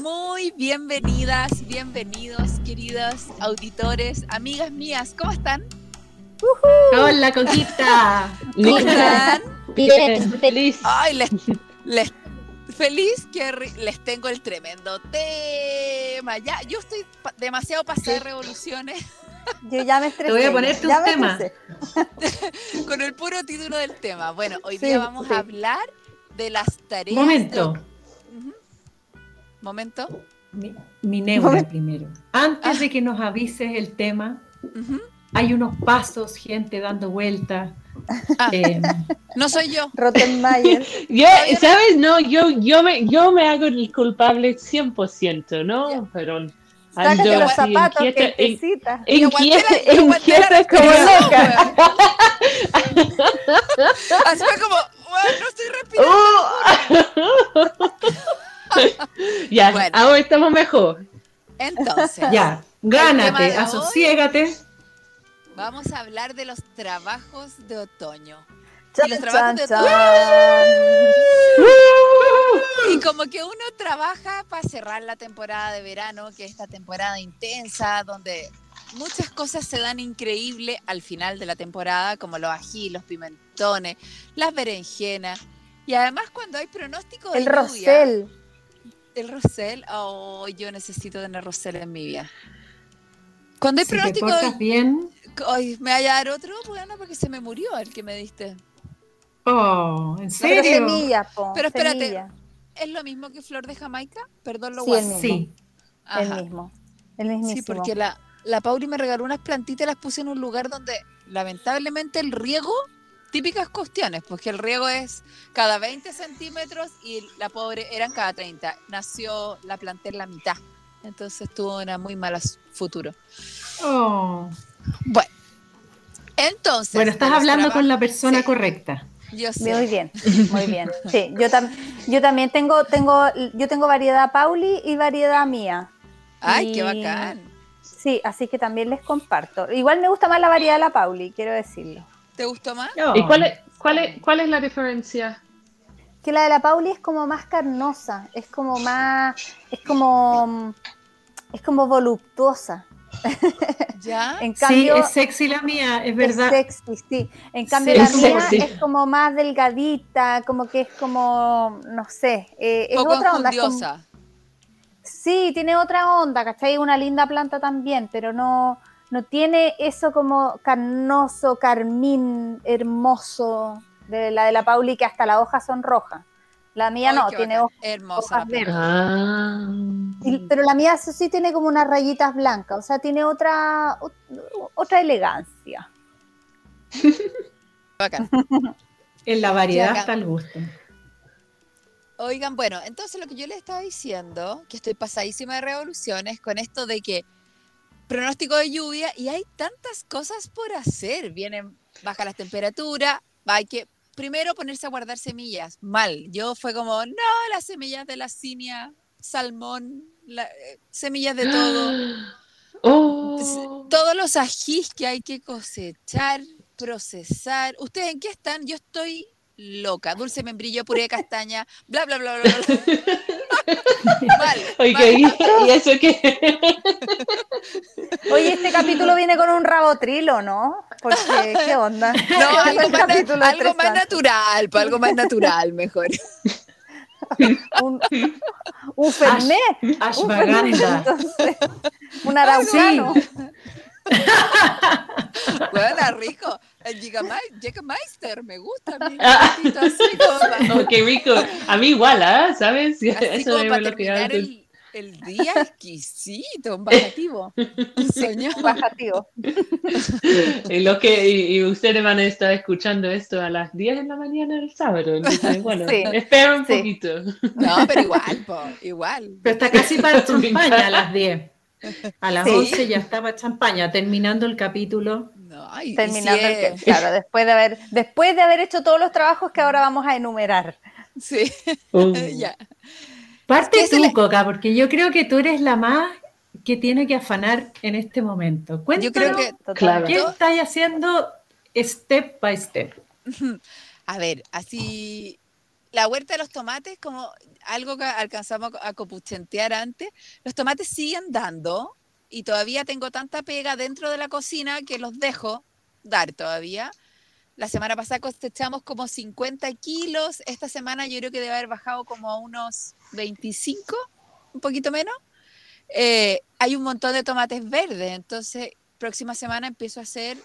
Muy bienvenidas, bienvenidos, queridos auditores, amigas mías, ¿cómo están? Hola, Coquita. ¿Cómo están? Bien, feliz. Ay, les, les- feliz que les tengo el tremendo tema. Ya, yo estoy pa- demasiado pasada de revoluciones Yo ya me estresé. Te voy a poner tus ya me temas. estresé. con el puro título del tema. Bueno, hoy Sí, día vamos sí. a hablar de las tareas. Momento. de-. Momento. Mi, mi neura Momento. primero. Antes de que nos avises el tema, Ujú. hay unos pasos, gente dando vueltas. Ah. Eh, No soy yo. Rottenmeier. Yo, ¿sabes? No, yo, yo, me, yo me hago el culpable 100%, ¿no? Pero Sácate ando los zapatos que inquieta, in- necesitas. Inquieta, inquieta como loca. Así fue como, "Weón, no estoy respirando. Uh. ya, Bueno. ahora estamos mejor. Entonces, ya, gánate, asociégate. vamos a hablar de los trabajos de otoño. Chan, Y los trabajos de otoño. chan. Y como que uno trabaja para cerrar la temporada de verano, que es esta temporada intensa, donde muchas cosas se dan increíble al final de la temporada, como los ají, los pimentones, las berenjenas. Y además cuando hay pronóstico de El lluvia, rosel. El rosel, oh, yo necesito tener rosel en mi vida. Cuando hay Si te pronóstico portas de bien. Ay, me vaya a dar otro, bueno, porque se me murió el que me diste. Oh, ¿en Pero serio? semilla, po. Pero espérate, semilla. ¿Es lo mismo que flor de Jamaica? Perdón lo Sí, el mismo. Sí. El mismo. El mismísimo. Sí, porque la, la Pauli me regaló unas plantitas y las puse en un lugar donde lamentablemente el riego, típicas cuestiones, porque el riego es cada 20 centímetros y la pobre eran cada 30. Nació, la planté en la mitad. Entonces tuvo una muy mala futuro. Oh. Bueno, entonces. Bueno, estás hablando con la persona Sí. correcta. Yo sé. Muy bien, muy bien. Sí, yo, tam- yo también tengo, tengo, yo tengo variedad Pauli y variedad mía. Ay, qué bacán. Sí, así que también les comparto. Igual me gusta más la variedad de la Pauli, quiero decirlo. ¿Te gustó más? ¿Y cuál es, cuál, es, cuál es la diferencia? Que la de la Pauli es como más carnosa, es como más, es como, es como voluptuosa. ¿Ya? En Sí, cambio, es sexy la mía, es es verdad. sexy, sí. En cambio, Sí, la es mía sexy. es como más delgadita, como que es como, no sé, eh, es Poco otra onda. es como-. Sí, tiene otra onda, ¿cachai? Una linda planta también, pero no, no tiene eso como carnoso, carmín, hermoso de la de la Pauli, que hasta las hojas son rojas. La mía Ay, no, tiene bacán. hojas, Hermosa. hojas verdes. Ah. Y- pero la mía sí tiene como unas rayitas blancas, o sea, tiene otra, ot- otra elegancia. Bacán. En la variedad acá. está el gusto. Oigan, bueno, entonces lo que yo les estaba diciendo, que estoy pasadísima de revoluciones con esto de que pronóstico de lluvia y hay tantas cosas por hacer. Vienen, baja las temperaturas, hay que primero ponerse a guardar semillas. Mal. Yo fue como, no, las semillas de la cinia, salmón, la- eh, semillas de todo. Oh. Todos los ajís que hay que cosechar, procesar. ¿Ustedes en qué están? Yo estoy loca. Dulce membrillo, puré de castaña, bla, bla, bla, bla, bla. mal, Oye, mal. ¿y eso qué? Oye, este capítulo viene con un rabotrilo, ¿no? Porque, ¿qué onda? No, algo, más, na- algo más natural, pa, algo más natural, mejor. un, un Fernet. Ashwagandha. Entonces, un araucano. Bueno, rico. El Jägermei- Jägermeister, me gusta. a mí, un Ah. poquito así como Oh, qué rico. A mí igual, ¿ah? ¿Sabes? así Eso como para lo terminar el, el día exquisito, un bajativo. Un soñado. Bajativo. Y, lo que, y, y ustedes van a estar escuchando esto a las 10 de la mañana del sábado. Entonces, bueno, Sí, espera un sí. poquito. No, pero igual, po, igual. Pero está casi para champaña a las 10. A las Sí. 11 ya estaba champaña, terminando el capítulo. No, y- y Terminando si el que, es- claro, después de haber, después de haber hecho todos los trabajos que ahora vamos a enumerar. Sí, Oh. ya. Parte Es que tú, le- Coca, porque yo creo que tú eres la más que tiene que afanar en este momento. Cuéntanos, Yo creo que, Claro. ¿qué estás haciendo step by step? a ver, así la huerta de los tomates, como algo que alcanzamos a copuchentear antes, los tomates siguen dando y todavía tengo tanta pega dentro de la cocina que los dejo dar todavía. La semana pasada cosechamos como 50 kilos, esta semana yo creo que debe haber bajado como a unos 25, un poquito menos. Eh, hay un montón de tomates verdes, entonces próxima semana empiezo a hacer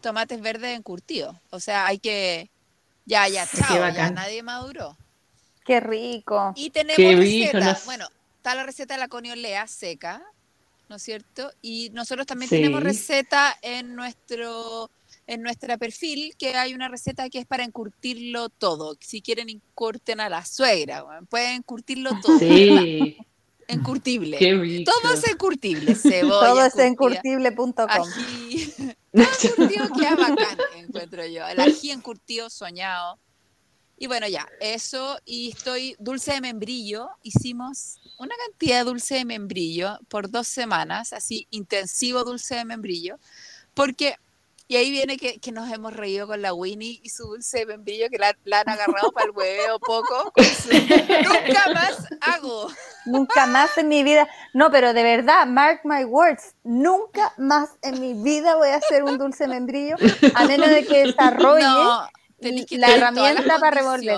tomates verdes encurtidos. O sea, hay que... Ya, ya, chao, ya nadie maduró. Qué rico. Y tenemos Qué rico, receta. las- Bueno, está la receta de la coniolea seca, ¿no es cierto? Y nosotros también Sí. tenemos receta en nuestro en nuestra perfil que hay una receta que es para encurtirlo todo. Si quieren encurten a la suegra, pueden encurtirlo todo. Sí, Encurtible. Todo es encurtible, cebolla, Todo es encurtible.com. ají. Todo encurtido queda bacán, encuentro yo. El ají encurtido soñado. Y bueno, ya, eso. Y estoy dulce de membrillo. Hicimos una cantidad de dulce de membrillo por dos semanas, así intensivo dulce de membrillo. Porque, y ahí viene que, que nos hemos reído con la Winnie y su dulce de membrillo, que la, la han agarrado para el hueveo poco. su- Nunca más hago. Nunca más en mi vida. No, pero de verdad, mark my words, nunca más en mi vida voy a hacer un dulce membrillo, a menos de que desarrolle. No, tenés que la herramienta para revolver.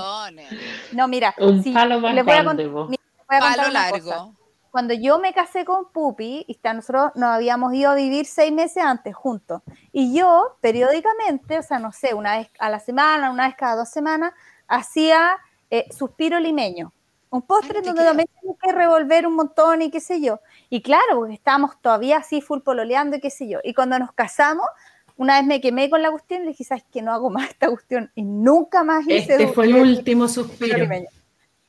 No, mira, Un sí, palo más les voy a grande, cont- vos. mira, les voy a contar Palo una cosa. largo. Cuando yo me casé con Pupi, y está- nosotros nos habíamos ido a vivir seis meses antes juntos. Y yo, periódicamente, o sea, no sé, una vez a la semana, una vez cada dos semanas, hacía eh, suspiro limeño. Un postre Ay, te donde también tengo que revolver un montón y qué sé yo. Y claro, porque estábamos todavía así full pololeando y qué sé yo. Y cuando nos casamos, una vez me quemé con la cuestión y le dije, ¿sabes qué? No hago más esta cuestión. Y nunca más hice Este fue el último suspiro limeño.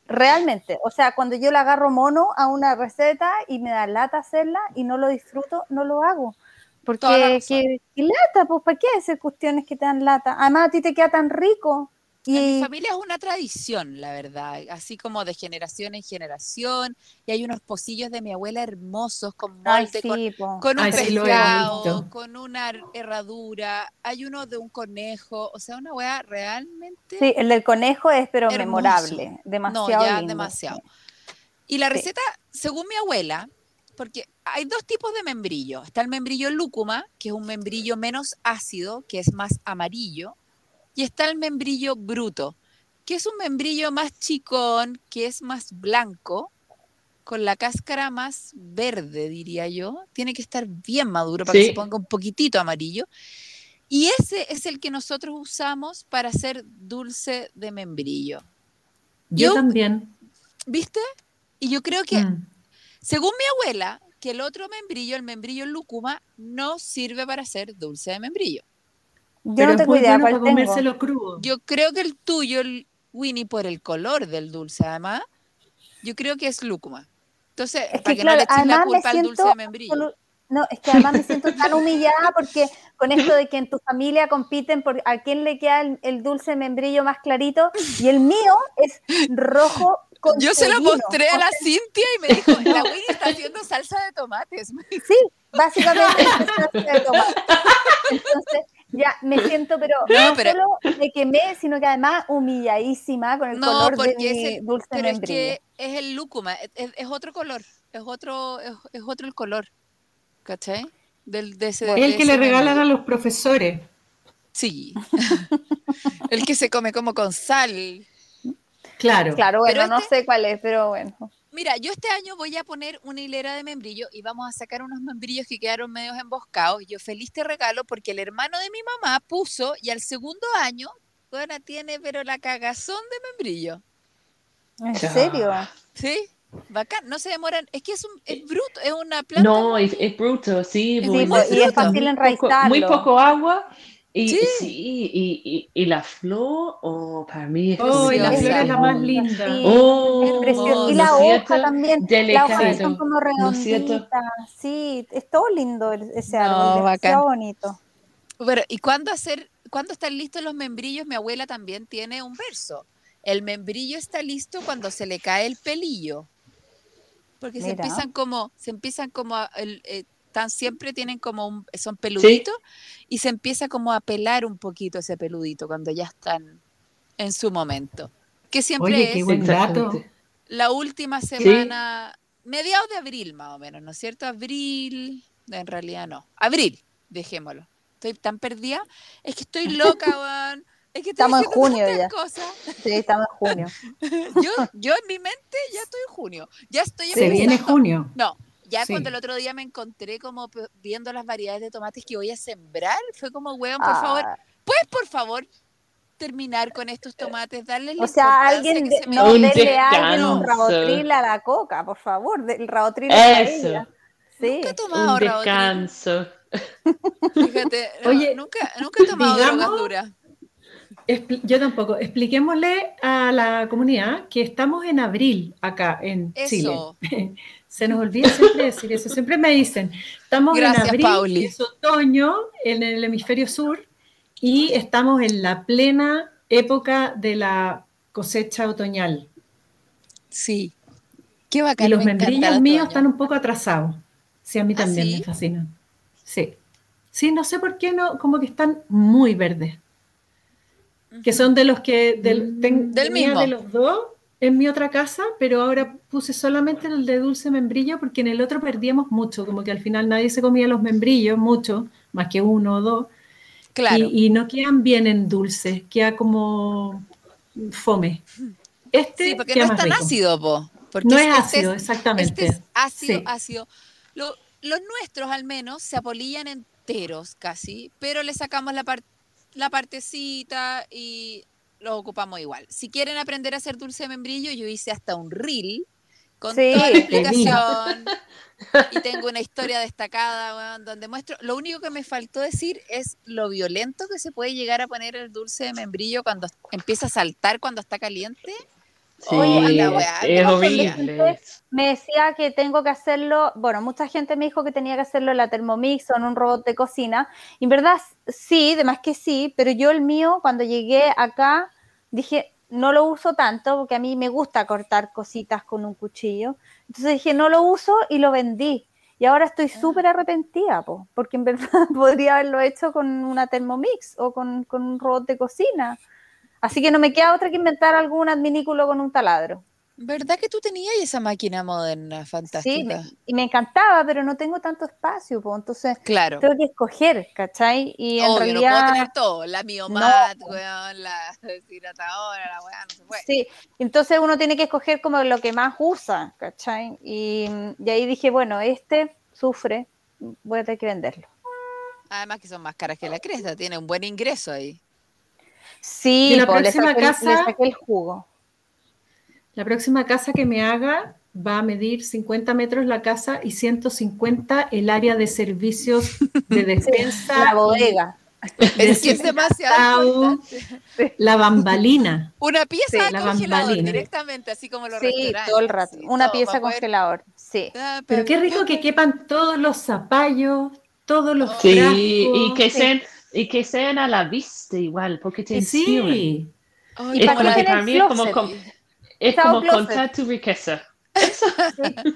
Realmente, o sea, cuando yo le agarro mono a una receta y me da lata hacerla y no lo disfruto, no lo hago. Porque qué, qué lata, pues ¿para qué hacer cuestiones que te dan lata? Además a ti te queda tan rico. En mi familia es una tradición, la verdad, así como de generación en generación. Y hay unos pocillos de mi abuela hermosos con ay, molde, con, sí, po. con un Ay, pescado, con una herradura. Hay uno de un conejo, o sea, una wea realmente. Sí, el del conejo es pero Hermoso. memorable, no, demasiado ya lindo. demasiado. Y la Sí. receta, según mi abuela, porque hay dos tipos de membrillo. Está el membrillo lúcuma, que es un membrillo menos ácido, que es más amarillo, y está el membrillo bruto, que es un membrillo más chicón, que es más blanco, con la cáscara más verde, diría yo. Tiene que estar bien maduro para que se ponga un poquitito amarillo. Y ese es el que nosotros usamos para hacer dulce de membrillo. Yo Yo- también. ¿Viste? Y yo creo que, Mm. según mi abuela, que el otro membrillo, el membrillo lúcuma, no sirve para hacer dulce de membrillo. Yo Pero no tengo idea bueno cuál para tengo. comérselo crudo. Yo creo que el tuyo, el Winnie, por el color del dulce, además, yo creo que es lúcuma. Entonces, Es para que que, claro, no le eches la además me culpa al dulce siento de membrillo. No, es que además me siento tan humillada porque con esto de que en tu familia compiten por a quién le queda el, el dulce de membrillo más clarito y el mío es rojo con Yo se lo mostré a la Cintia y me dijo, la Winnie está haciendo salsa de tomates. Sí, básicamente es salsa de tomate. Entonces, ya me siento, pero no, No, pero- solo me quemé, sino que además humilladísima con el No, color de mi es el- dulce Pero es que es el lúcuma, es, es- otro color, es otro, es, es otro el color, ¿cachai? Del, de ese, Es el que ese le regalan membrillo. a los profesores. Sí. el que se come como con sal. Claro. Claro, bueno, Pero no este- sé cuál es, pero bueno. Mira, yo este año voy a poner una hilera de membrillo y vamos a sacar unos membrillos que quedaron medios emboscados. Yo feliz te regalo porque el hermano de mi mamá puso y al segundo año, bueno, tiene pero la cagazón de membrillo. ¿En serio? ¿Sí? Bacán, no se demoran, es que es, un, es bruto, es una planta. No, es, es bruto, sí. Sí, muy- y es muy fácil poco- enraizarlo. Muy poco agua. Y Sí. sí, y, y, y la flor, oh, para mí es Oh, y la flor es la más linda. sí. Oh, Es hermoso, Y ¿no la es hoja cierto? también. Las hojas son como ¿No redonditas. Sí, es todo lindo ese No, árbol. bacán. demasiado bonito. Bueno, ¿y cuándo hacer, cuándo están listos los membrillos? Mi abuela también tiene un verso. El membrillo está listo cuando se le cae el pelillo. Porque se empiezan como, se empiezan como a, el, eh, tan siempre tienen como un, son peluditos y se empieza como a pelar un poquito ese peludito cuando ya están en su momento. que siempre Oye, qué es buen dato. Exactamente. la última semana, mediados de abril más o menos, ¿no es cierto? Abril, en realidad no. Abril, dejémoslo. Estoy tan perdida. Es que estoy loca, weón. Es que Estamos en junio ya. cosas. Sí, estamos en junio. Yo, yo en mi mente ya estoy en junio. Ya estoy Se viene junio. No, ya Sí. cuando el otro día me encontré como viendo las variedades de tomates que voy a sembrar, fue como, weón, por favor, ¿puedes por favor terminar con estos tomates? Darle la o sea, alguien que de- se me no Un denle a alguien un rabotril a la coca, por favor. El rabotril Eso. ella. Sí. Nunca he tomado Un Rabotril. descanso. Fíjate, no, Oye, nunca, nunca he tomado digamos- drogas duras. Expli- Yo tampoco. Expliquémosle a la comunidad que estamos en abril acá en Chile. Se nos olvida siempre decir eso. Siempre me dicen, estamos Gracias, en abril, Pauli. es otoño en el hemisferio sur y estamos en la plena época de la cosecha otoñal. Sí. Qué bacán. Y los membrillos míos están un poco atrasados. Sí, a mí ¿Ah, también sí? me fascinan. Sí. Sí, no sé por qué no, como que están muy verdes. Que son de los que del, ten- Del mismo. de los dos en mi otra casa, pero ahora puse solamente el de dulce membrillo porque en el otro perdíamos mucho, como que al final nadie se comía los membrillos, mucho, más que uno o dos, Claro. y, y no quedan bien en dulce, queda como fome. Este sí, porque queda no es tan rico. ácido, po. Porque No es este ácido, exactamente. Este es ácido, Sí. ácido. Lo- los nuestros al menos se apolillan enteros casi, pero le sacamos la, par- la partecita y los ocupamos igual. Si quieren aprender a hacer dulce de membrillo, yo hice hasta un reel con Sí. toda la explicación y tengo una historia destacada donde muestro. Lo único que me faltó decir es lo violento que se puede llegar a poner el dulce de membrillo cuando empieza a saltar cuando está caliente. Sí, Oye, la weá, es ¿cómo horrible. Me decía que tengo que hacerlo, bueno, mucha gente me dijo que tenía que hacerlo en la Thermomix o en un robot de cocina. Y en verdad, sí, de más que sí, pero yo el mío, cuando llegué acá, dije, no lo uso tanto porque a mí me gusta cortar cositas con un cuchillo. Entonces dije, no lo uso y lo vendí. Y ahora estoy súper arrepentida, po, porque en verdad podría haberlo hecho con una Thermomix o con, con un robot de cocina. Así que no me queda otra que inventar algún adminículo con un taladro. ¿Verdad que tú tenías esa máquina moderna Sí, fantástica? me- y me encantaba, pero no tengo tanto espacio, pues, entonces Claro. tengo que escoger, ¿cachai? Y en Obvio, no realidad, puedo tener todo. La miomat, weón, la deshidratadora, la weá, no se puede. sí, entonces uno tiene que escoger como lo que más usa, ¿cachai? Y, y ahí dije, bueno, este sufre, voy a tener que venderlo. Además que son más caras que la cresta, tiene un buen ingreso ahí. Sí, Y la pues, le próxima saqué, le casa- saqué el jugo. La próxima casa que me haga va a medir 50 metros la casa y 150 el área de servicios de defensa. La bodega. Es que es demasiado. La bambalina. Una pieza Sí, de la congelador bambalina. directamente, así como los Sí, restaurantes. todo el rato. sí, Una pieza para poder- congelador, sí. Ah, Pero qué rico que quepan todos los zapallos, todos los Sí, frascos. y que, sí. sean, y que sean a la vista igual, porque te inspiran. Sí, Ay, ¿Y Es para como que para mí es como, closet? com- es como contar tu riqueza.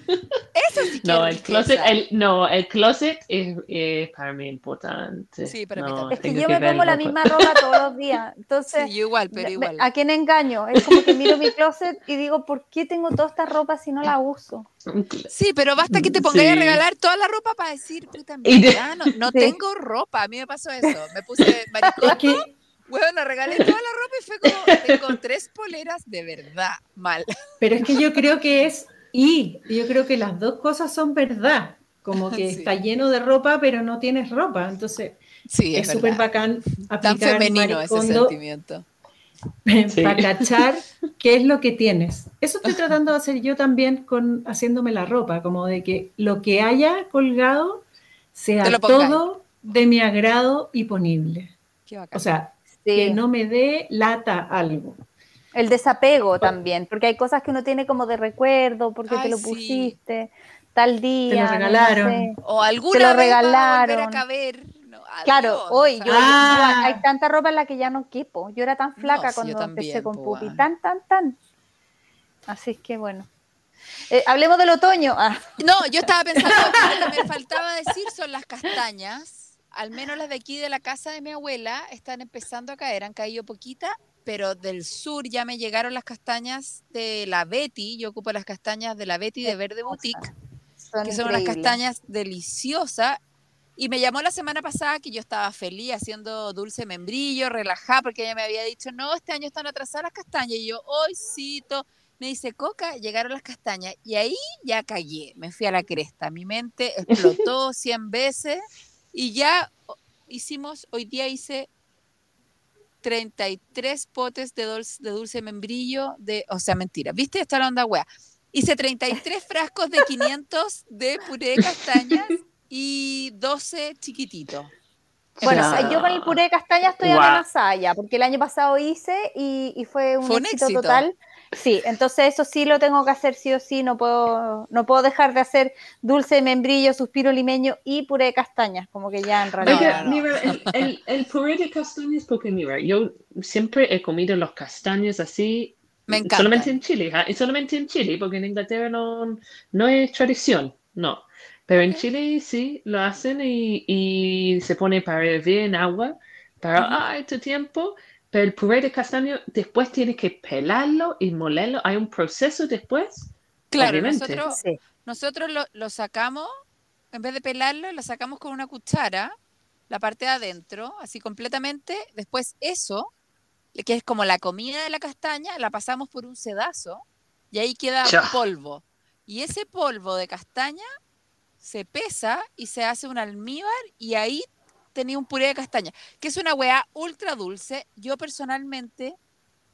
Eso sí No, el closet, el, no, el closet es, es para mí importante. Sí, para mí No, también. Es que yo me pongo la misma ropa todos los días, entonces... Sí, yo igual, pero igual. ¿A quién engaño? Es como que miro mi closet y digo, ¿por qué tengo toda esta ropa si no la uso? Sí, pero basta que te pongáis a Sí. regalar toda la ropa para decir, puta, verdad, no, no Sí. tengo ropa. A mí me pasó eso. Me puse maricón, bueno, regalé toda la ropa y fue como, tengo tres poleras de verdad mal. Pero es que yo creo que es y yo creo que las dos cosas son verdad. Como que Sí. está lleno de ropa, pero no tienes ropa. Entonces Sí, es súper bacán Tan aplicar femenino ese sentimiento. Sí. para cachar qué es lo que tienes. Eso estoy tratando de hacer yo también con haciéndome la ropa, como de que lo que haya colgado sea Te todo de mi agrado y ponible. Qué bacán. O sea, Sí. que no me dé lata algo. El desapego también, porque hay cosas que uno tiene como de recuerdo, porque Ay, te lo sí. pusiste tal día. Te lo no regalaron. sé. o alguna te lo vez va a volver regalaron. a caber. No, Claro, hoy yo. Ah. yo- hay tanta ropa en la que ya no quepo. Yo era tan flaca cuando también, empecé con Pupi, tan, tan, tan. Así es que bueno. Eh, hablemos del otoño. Ah, No, yo estaba pensando, lo que me faltaba decir son las castañas. Al menos las de aquí de la casa de mi abuela están empezando a caer, han caído poquitas, pero del sur ya me llegaron las castañas de la Betty. Yo ocupo las castañas de la Betty de Verde Boutique, Son que son unas increíbles. castañas deliciosas. Y me llamó la semana pasada que yo estaba feliz haciendo dulce membrillo, relajada, porque ella me había dicho, no, este año están atrasadas las castañas. Y yo, hoy sí, to-". me dice, Coca, llegaron las castañas. Y ahí ya callé, me fui a la cresta. Mi mente explotó 100 veces y ya hicimos, hoy día hice 33 potes de dulce, de dulce membrillo, de, o sea, mentira, ¿viste? Esta es la onda wea. Hice 33 frascos de 500 de puré de castañas y 12 chiquititos. Bueno, yo con el puré de castaña estoy Guau. amenazada ya, porque el año pasado hice y, y fue un, Fue un éxito, éxito. total. Sí, entonces eso sí lo tengo que hacer sí o sí, no puedo, no puedo dejar de hacer dulce de membrillo, suspiro limeño y puré de castañas, como que ya en realidad. Oiga, no, no. mira, el, el, el puré de castañas, porque mira, yo siempre he comido los castaños así, Me encanta. solamente en Chile, ¿ja? y solamente en Chile, porque en Inglaterra no, no es tradición, no. Pero en Chile sí lo hacen y, y se pone para hervir en agua para ah, este tiempo. Pero el puré de castaño después tienes que pelarlo y molerlo. Hay un proceso después. Claro, Obviamente. nosotros, Sí. nosotros lo, lo sacamos, en vez de pelarlo, lo sacamos con una cuchara, la parte de adentro, así completamente. Después eso, que es como la comida de la castaña, la pasamos por un sedazo y ahí queda Ya. polvo. Y ese polvo de castaña se pesa y se hace un almíbar y ahí tenía un puré de castaña, que es una weá ultra dulce. Yo personalmente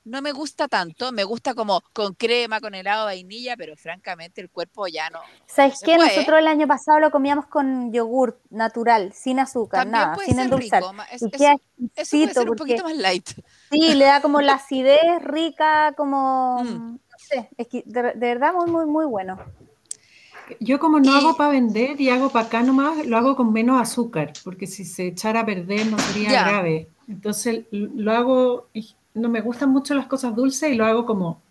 no me gusta tanto, me gusta como con crema, con helado de vainilla, pero francamente el cuerpo ya no. ¿Sabes qué? puede. Nosotros el año pasado lo comíamos con yogur natural, sin azúcar, También nada, puede sin ser endulzar. rico, es- y eso- queda Eso puede exquisito ser un poquito más light. sí, le da como la acidez rica, como, Mm. no sé, exqui- de, de verdad muy, muy, muy bueno. Yo como no Y- hago para vender y hago para acá nomás, lo hago con menos azúcar, porque si se echara a perder no sería Ya. grave. Entonces lo hago, y no me gustan mucho las cosas dulces y lo hago como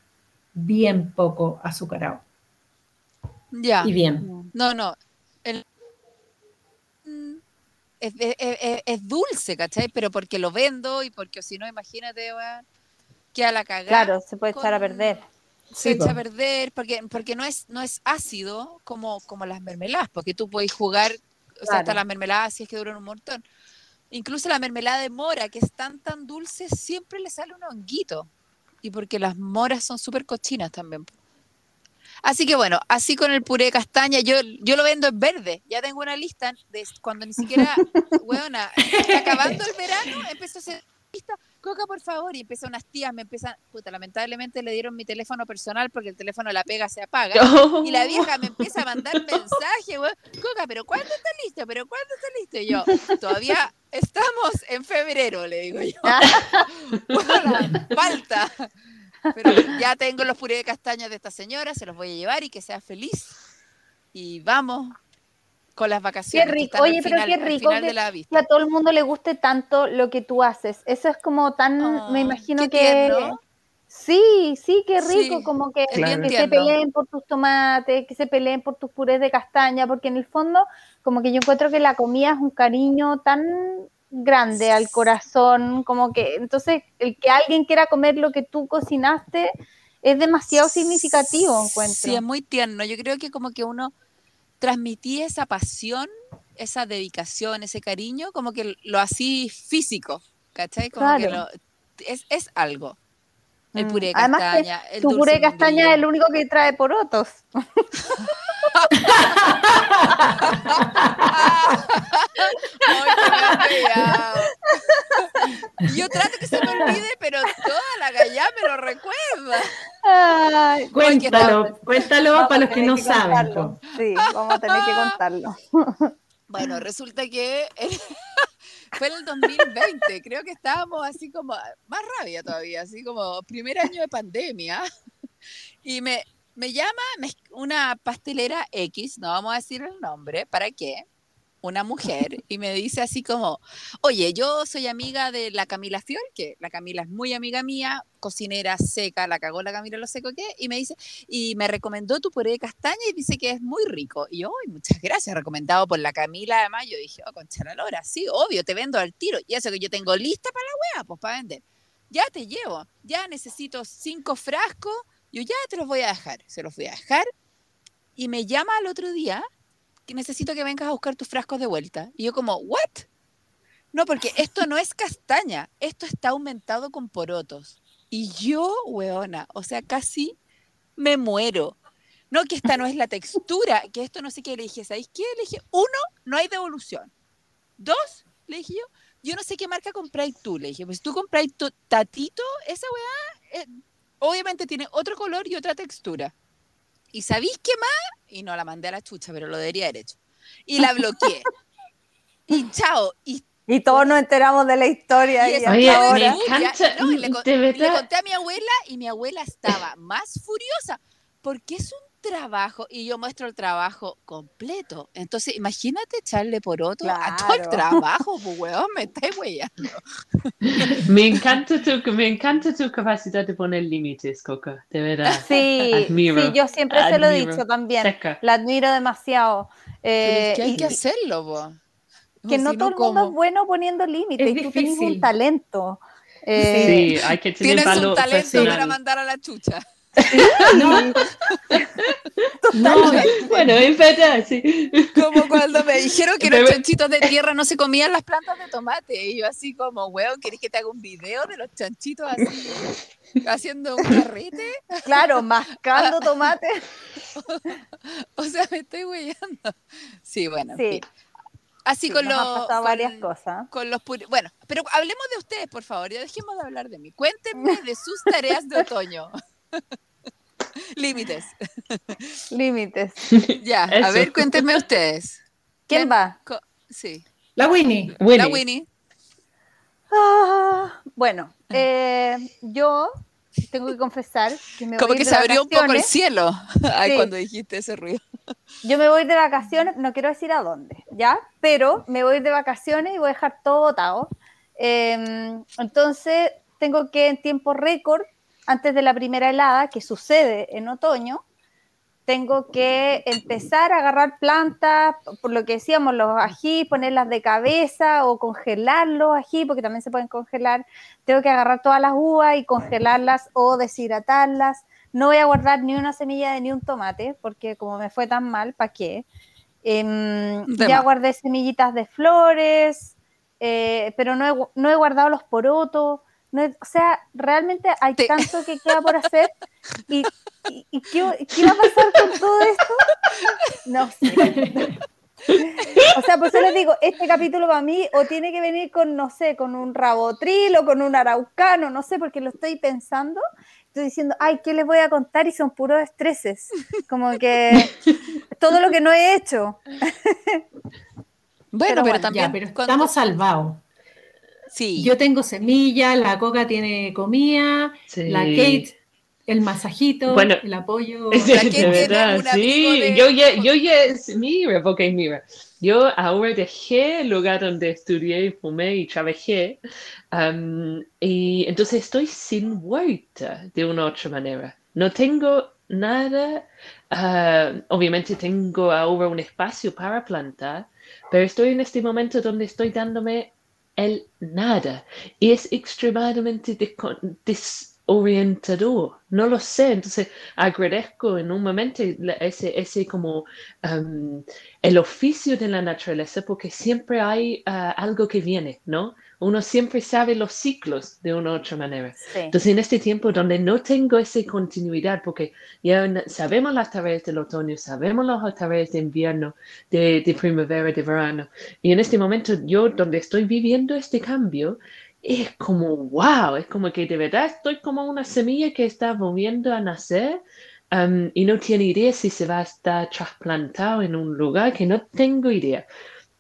bien poco azucarado. Ya. Y bien. No, no. el- es, es- es- es dulce, ¿cachai? Pero porque lo vendo y porque si no, imagínate, weón, que a la cagada. Claro, se puede echar a perder. Se echa a perder porque, porque no es no es ácido como, como las mermeladas, porque tú puedes jugar, o sea, hasta las mermeladas si es que duran un montón. Incluso la mermelada de mora, que es tan tan dulce, siempre le sale un honguito. Y porque las moras son súper cochinas también. Así que bueno, así con el puré de castaña, yo, yo lo vendo en verde. Ya tengo una lista de cuando ni siquiera, weona, acabando el verano, empezó a hacer lista. Coca, por favor, y empiezan unas tías, me empiezan, puta, lamentablemente le dieron mi teléfono personal porque el teléfono la pega se apaga. Y la vieja me empieza a mandar mensajes, weón. Coca, pero ¿cuándo está listo? ¿Pero cuándo está listo? Y yo, todavía estamos en febrero, le digo yo. Falta. Pero ya tengo los puré de castañas de esta señora, se los voy a llevar y que sea feliz. Y vamos con las vacaciones. que rico. Oye, pero final- qué rico que- que a todo el mundo le guste tanto lo que tú haces. Eso es como tan, Oh, me imagino qué que... Sí, sí, qué rico, Sí, como que, bien que se peleen por tus tomates, que se peleen por tus purés de castaña, porque en el fondo, como que yo encuentro que la comida es un cariño tan grande al corazón, como que, entonces, el que alguien quiera comer lo que tú cocinaste es demasiado significativo, encuentro. Sí, es muy tierno. Yo creo que como que uno transmití esa pasión, esa dedicación, ese cariño, como que lo así físico, ¿cachai? Como que Claro. lo, es, es algo. El Mm, puré de además que castaña, el Tu dulce puré de castaña es el único que trae porotos. Ay, Yo trato que se me olvide, pero toda la gallá me lo recuerda. Ay, Cuéntalo, cuéntalo vamos para los que no que saben. contarlo. Sí, vamos a tener que contarlo. Bueno, resulta que fue en el 2020, creo que estábamos así como, más rabia todavía, así como primer año de pandemia. Y me, me llama una pastelera X, no vamos a decir el nombre, ¿para qué? Una mujer, y me dice así como, oye, yo soy amiga de la Camila Fiol, que la Camila es muy amiga mía, cocinera seca, la cagó la Camila lo seco que, y me dice, y me recomendó tu puré de castaña y dice que es muy rico. Y yo, "Ay, muchas gracias, recomendado por la Camila, además, yo dije, oh, concha la lora, sí, obvio, te vendo al tiro. Y eso que yo tengo lista para la wea, pues para vender. ya te llevo, ya necesito cinco frascos, yo ya te los voy a dejar, se los voy a dejar. Y me llama al otro día que necesito que vengas a buscar tus frascos de vuelta. Y yo como, ¿what? No, porque esto no es castaña, esto está aumentado con porotos. Y yo, weona, o sea, casi me muero. No, que esta no es la textura, que esto no sé qué. Le dije, ¿sabéis qué? Le dije, uno, no hay devolución. Dos, le dije yo, yo no sé qué marca compráis tú. Le dije, pues tú compráis tatito, esa weá, eh, obviamente tiene otro color y otra textura. ¿Y sabéis qué más? Y no la mandé a la chucha, pero lo debería haber hecho. Y la bloqueé. y chao. Y Y todos nos enteramos de la historia. y Y esa Oye, hasta me ahora. ya- encanta, no, y le, con- le conté a mi abuela y mi abuela estaba más furiosa porque es un trabajo y yo muestro el trabajo completo. Entonces, imagínate echarle por otro a todo el Claro. trabajo, pues weón, me estáis weyando. Me encanta tu, me encanta tu capacidad de poner límites, Coca, de verdad. Sí, Admiro, sí, yo siempre se lo he dicho también. Seca. La admiro demasiado. Pero Eh, es que hay y- que hacerlo, po. que no si todo el mundo es bueno poniendo límites. Es y tú tienes un talento. Eh, Sí, hay que tener Tienes un talento personal. para mandar a la chucha. No, no, Bueno, es verdad, sí. Como cuando me dijeron que los chanchitos de tierra no se comían las plantas de tomate. Y yo así como, weón, ¿querés que te haga un video de los chanchitos así? Haciendo un carrete. Claro, mascando tomate. O sea, me estoy weyando. Sí, bueno. en Sí. fin. Así Sí, con los. con- varias cosas. con los puri- Bueno, pero hablemos de ustedes, por favor. Ya dejemos de hablar de mí. Cuéntenme de sus tareas de otoño. Límites. Límites. Ya, a ver, cuéntenme ustedes. ¿Quién va? Co- Sí. la Winnie. Winnie. La Winnie. Ah, bueno, eh, yo tengo que confesar que me Como voy a que ir se de abrió un poco el cielo Ay, Sí. cuando dijiste ese ruido. Yo me voy de vacaciones, no quiero decir a dónde, ¿ya? Pero me voy de vacaciones y voy a dejar todo botado. Eh, entonces, tengo que en tiempo récord, antes de la primera helada, que sucede en otoño, tengo que empezar a agarrar plantas, por lo que decíamos, los ají, ponerlas de cabeza o congelar los ají, porque también se pueden congelar. Tengo que agarrar todas las uvas y congelarlas o deshidratarlas. No voy a guardar ni una semilla de ni un tomate, porque como me fue tan mal, ¿para qué? Em, ya guardé semillitas de flores, eh, pero no he, no he guardado los porotos. No o sea, realmente hay tanto que queda por hacer. ¿Y, y- y qué, qué va a pasar con todo esto? No sé. O sea, por eso les digo, este capítulo para mí o tiene que venir con, no sé, con un rabotril o con un araucano, no sé, porque lo estoy pensando. Estoy diciendo, ay, ¿qué les voy a contar? Y son puros estreses. Como que todo lo que no he hecho. Bueno, Pero pero, bueno, también. Ya, pero cuando- estamos salvados. Sí. Yo tengo semilla, la coca tiene comida, Sí. la Kate, el masajito, Bueno. el apoyo. La de verdad, sí. de- Yo ya, yo ya, mira, porque mira, yo ahora dejé el lugar donde estudié, fumé y trabajé, am, y entonces estoy sin huerta de una otra manera. No tengo nada, ah, obviamente tengo ahora un espacio para plantar, pero estoy en este momento donde estoy dándome el nada. Y es extremadamente descon- desorientador. No lo sé, entonces agradezco en un momento la- ese, ese como um, el oficio de la naturaleza porque siempre hay ah, algo que viene, ¿no? Uno siempre sabe los ciclos de una u otra manera. Sí. Entonces, en este tiempo donde no tengo esa continuidad, porque ya sabemos las tareas del otoño, sabemos las tareas de invierno, de, de primavera, de verano, y en este momento yo donde estoy viviendo este cambio, es como, wow, es como que de verdad estoy como una semilla que está volviendo a nacer um, y no tiene idea si se va a estar trasplantado en un lugar que no tengo idea.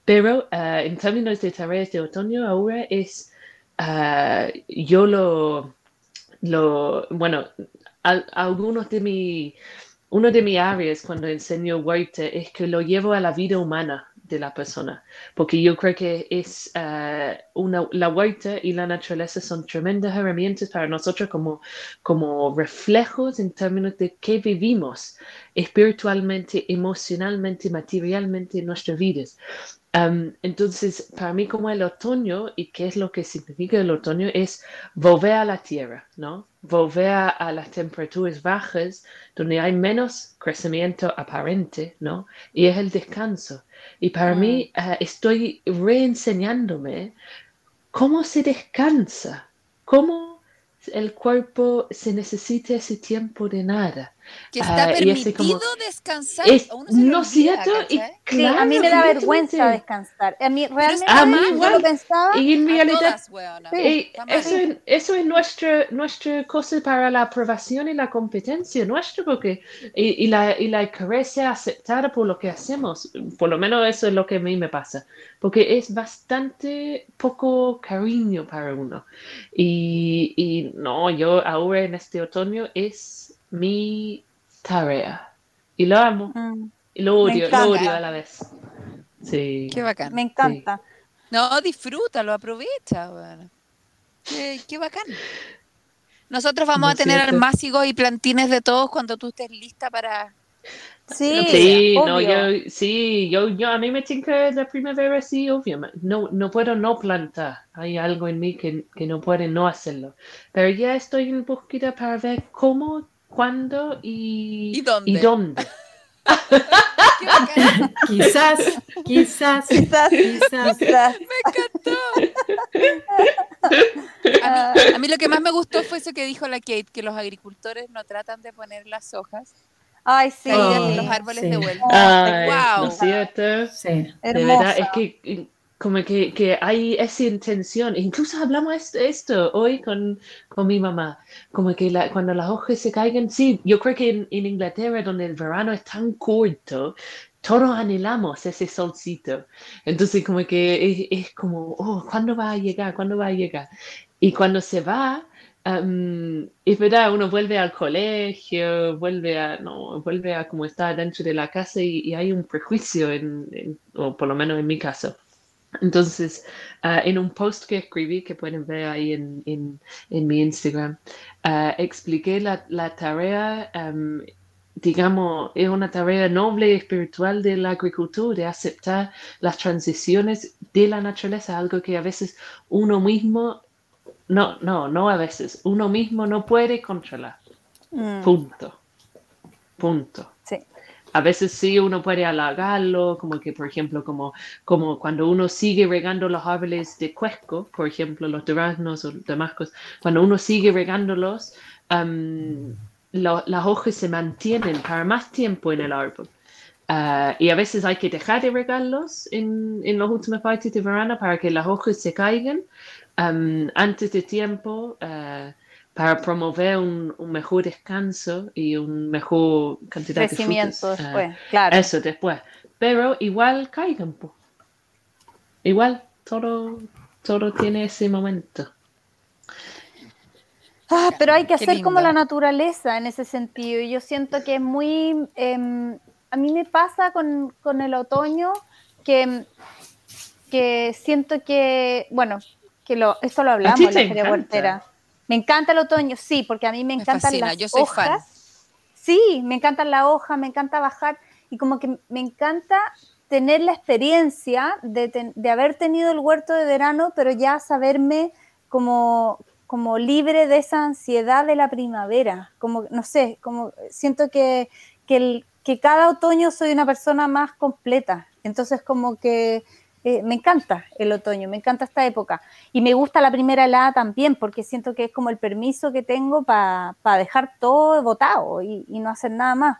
Pero ah, en términos de tareas de otoño ahora es, ah, yo lo, lo, bueno, al- algunos de mi, uno de mis áreas cuando enseño huerta es que lo llevo a la vida humana de la persona, porque yo creo que es ah, una, la huerta y la naturaleza son tremendas herramientas para nosotros como, como reflejos en términos de qué vivimos espiritualmente, emocionalmente, materialmente en nuestras vidas. Um, entonces, para mí como el otoño, y qué es lo que significa el otoño, es volver a la tierra, ¿no? Volver a, las temperaturas bajas, donde hay menos crecimiento aparente, ¿no? Y es el descanso. Y para mí uh, estoy reenseñándome cómo se descansa, cómo el cuerpo se necesita ese tiempo de nada. Que está y ese permitido como- descansar. Es, uno se no cierto, y ¿cachai? Sí, claro, a mí me da vergüenza descansar. A mí realmente A mí yo igual. lo pensaba. Y en realidad todas, weona. Sí. Mal. eso, es, eso es nuestra, nuestra cosa para la aprobación y la competencia nuestra, porque y, y la, y la ser aceptada por lo que hacemos, por lo menos eso es lo que a mí me pasa, porque es bastante poco cariño para uno. Y, y no, yo ahora en este otoño es mi tarea. Y lo amo, Mm, y lo odio, lo odio a la vez. Sí. Qué bacán. me encanta. No, disfrútalo, aprovecha, weona. Qué, qué bacán. Nosotros vamos No a tener cierto. almácigos y plantines de todos cuando tú estés lista para. Sí, Sí, obvio. no, yo, sí, yo, yo, a mí me tinca la primavera, sí, obviamente. No, no puedo no plantar. Hay algo en mí que, que no puede no hacerlo. Pero ya estoy en búsqueda para ver cómo, cuándo y, ¿Y dónde? y dónde. Quizás, quizás, Quizás, quizás. A mí, a mí lo que más me gustó fue eso que dijo la Kate, que los agricultores no tratan de poner las hojas Ay, sí. Oh, los árboles sí. de vuelta. Ay, Wow. ¿no es cierto? Sí. De verdad, es que como que, que hay esa intención. Incluso hablamos esto, hoy con, con mi mamá. Como que la- cuando las hojas se caigan, sí, yo creo que en, en Inglaterra, donde el verano es tan corto, todos anhelamos ese solcito. Entonces, como que es, es como, oh, ¿cuándo va a llegar? ¿Cuándo va a llegar? Y cuando se va, am, es verdad, uno vuelve al colegio, vuelve a, no, vuelve a como está dentro de la casa y, y hay un prejuicio, en, en- o por lo menos en mi caso. Entonces, ah, en un post que escribí, que pueden ver ahí en, en- en mi Instagram, ah, expliqué la, la tarea, am, digamos, es una tarea noble y espiritual de la agricultura, de aceptar las transiciones de la naturaleza, algo que a veces uno mismo, no, no, no a veces, uno mismo no puede controlar. Mm, Punto. Punto. A veces sí uno puede alargarlo, como que, por ejemplo, como, como cuando uno sigue regando los árboles de cuesco, por ejemplo, los duraznos o demás cosas, cuando uno sigue regándolos, am, lo- las hojas se mantienen para más tiempo en el árbol. Ah, y a veces hay que dejar de regarlos en, en las últimas partes de verano para que las hojas se caigan am, antes de tiempo. ah, para promover un, un mejor descanso y un mejor cantidad de Crecimiento. Ah, después, claro. eso después. Pero igual caigan, po. Igual, todo, todo tiene ese momento. Ah, pero hay que Qué hacer como la naturaleza en ese sentido. Y yo siento que es muy... em, a mí me pasa con, con el otoño que, que siento que, bueno, que lo, esto lo hablamos la Feria encanta. Me encanta el otoño, sí, porque a mí me Me encantan fascina, las yo soy hojas. fan. Sí, me encantan las hojas, me encanta bajar y como que me encanta tener la experiencia de, ten- de haber tenido el huerto de verano, pero ya saberme como, como libre de esa ansiedad de la primavera. Como, no sé, como siento que, que, el- que cada otoño soy una persona más completa. Entonces como que eh, me encanta el otoño, me encanta esta época. Y me gusta la primera helada también, porque siento que es como el permiso que tengo para dejar todo botado y, y no hacer nada más.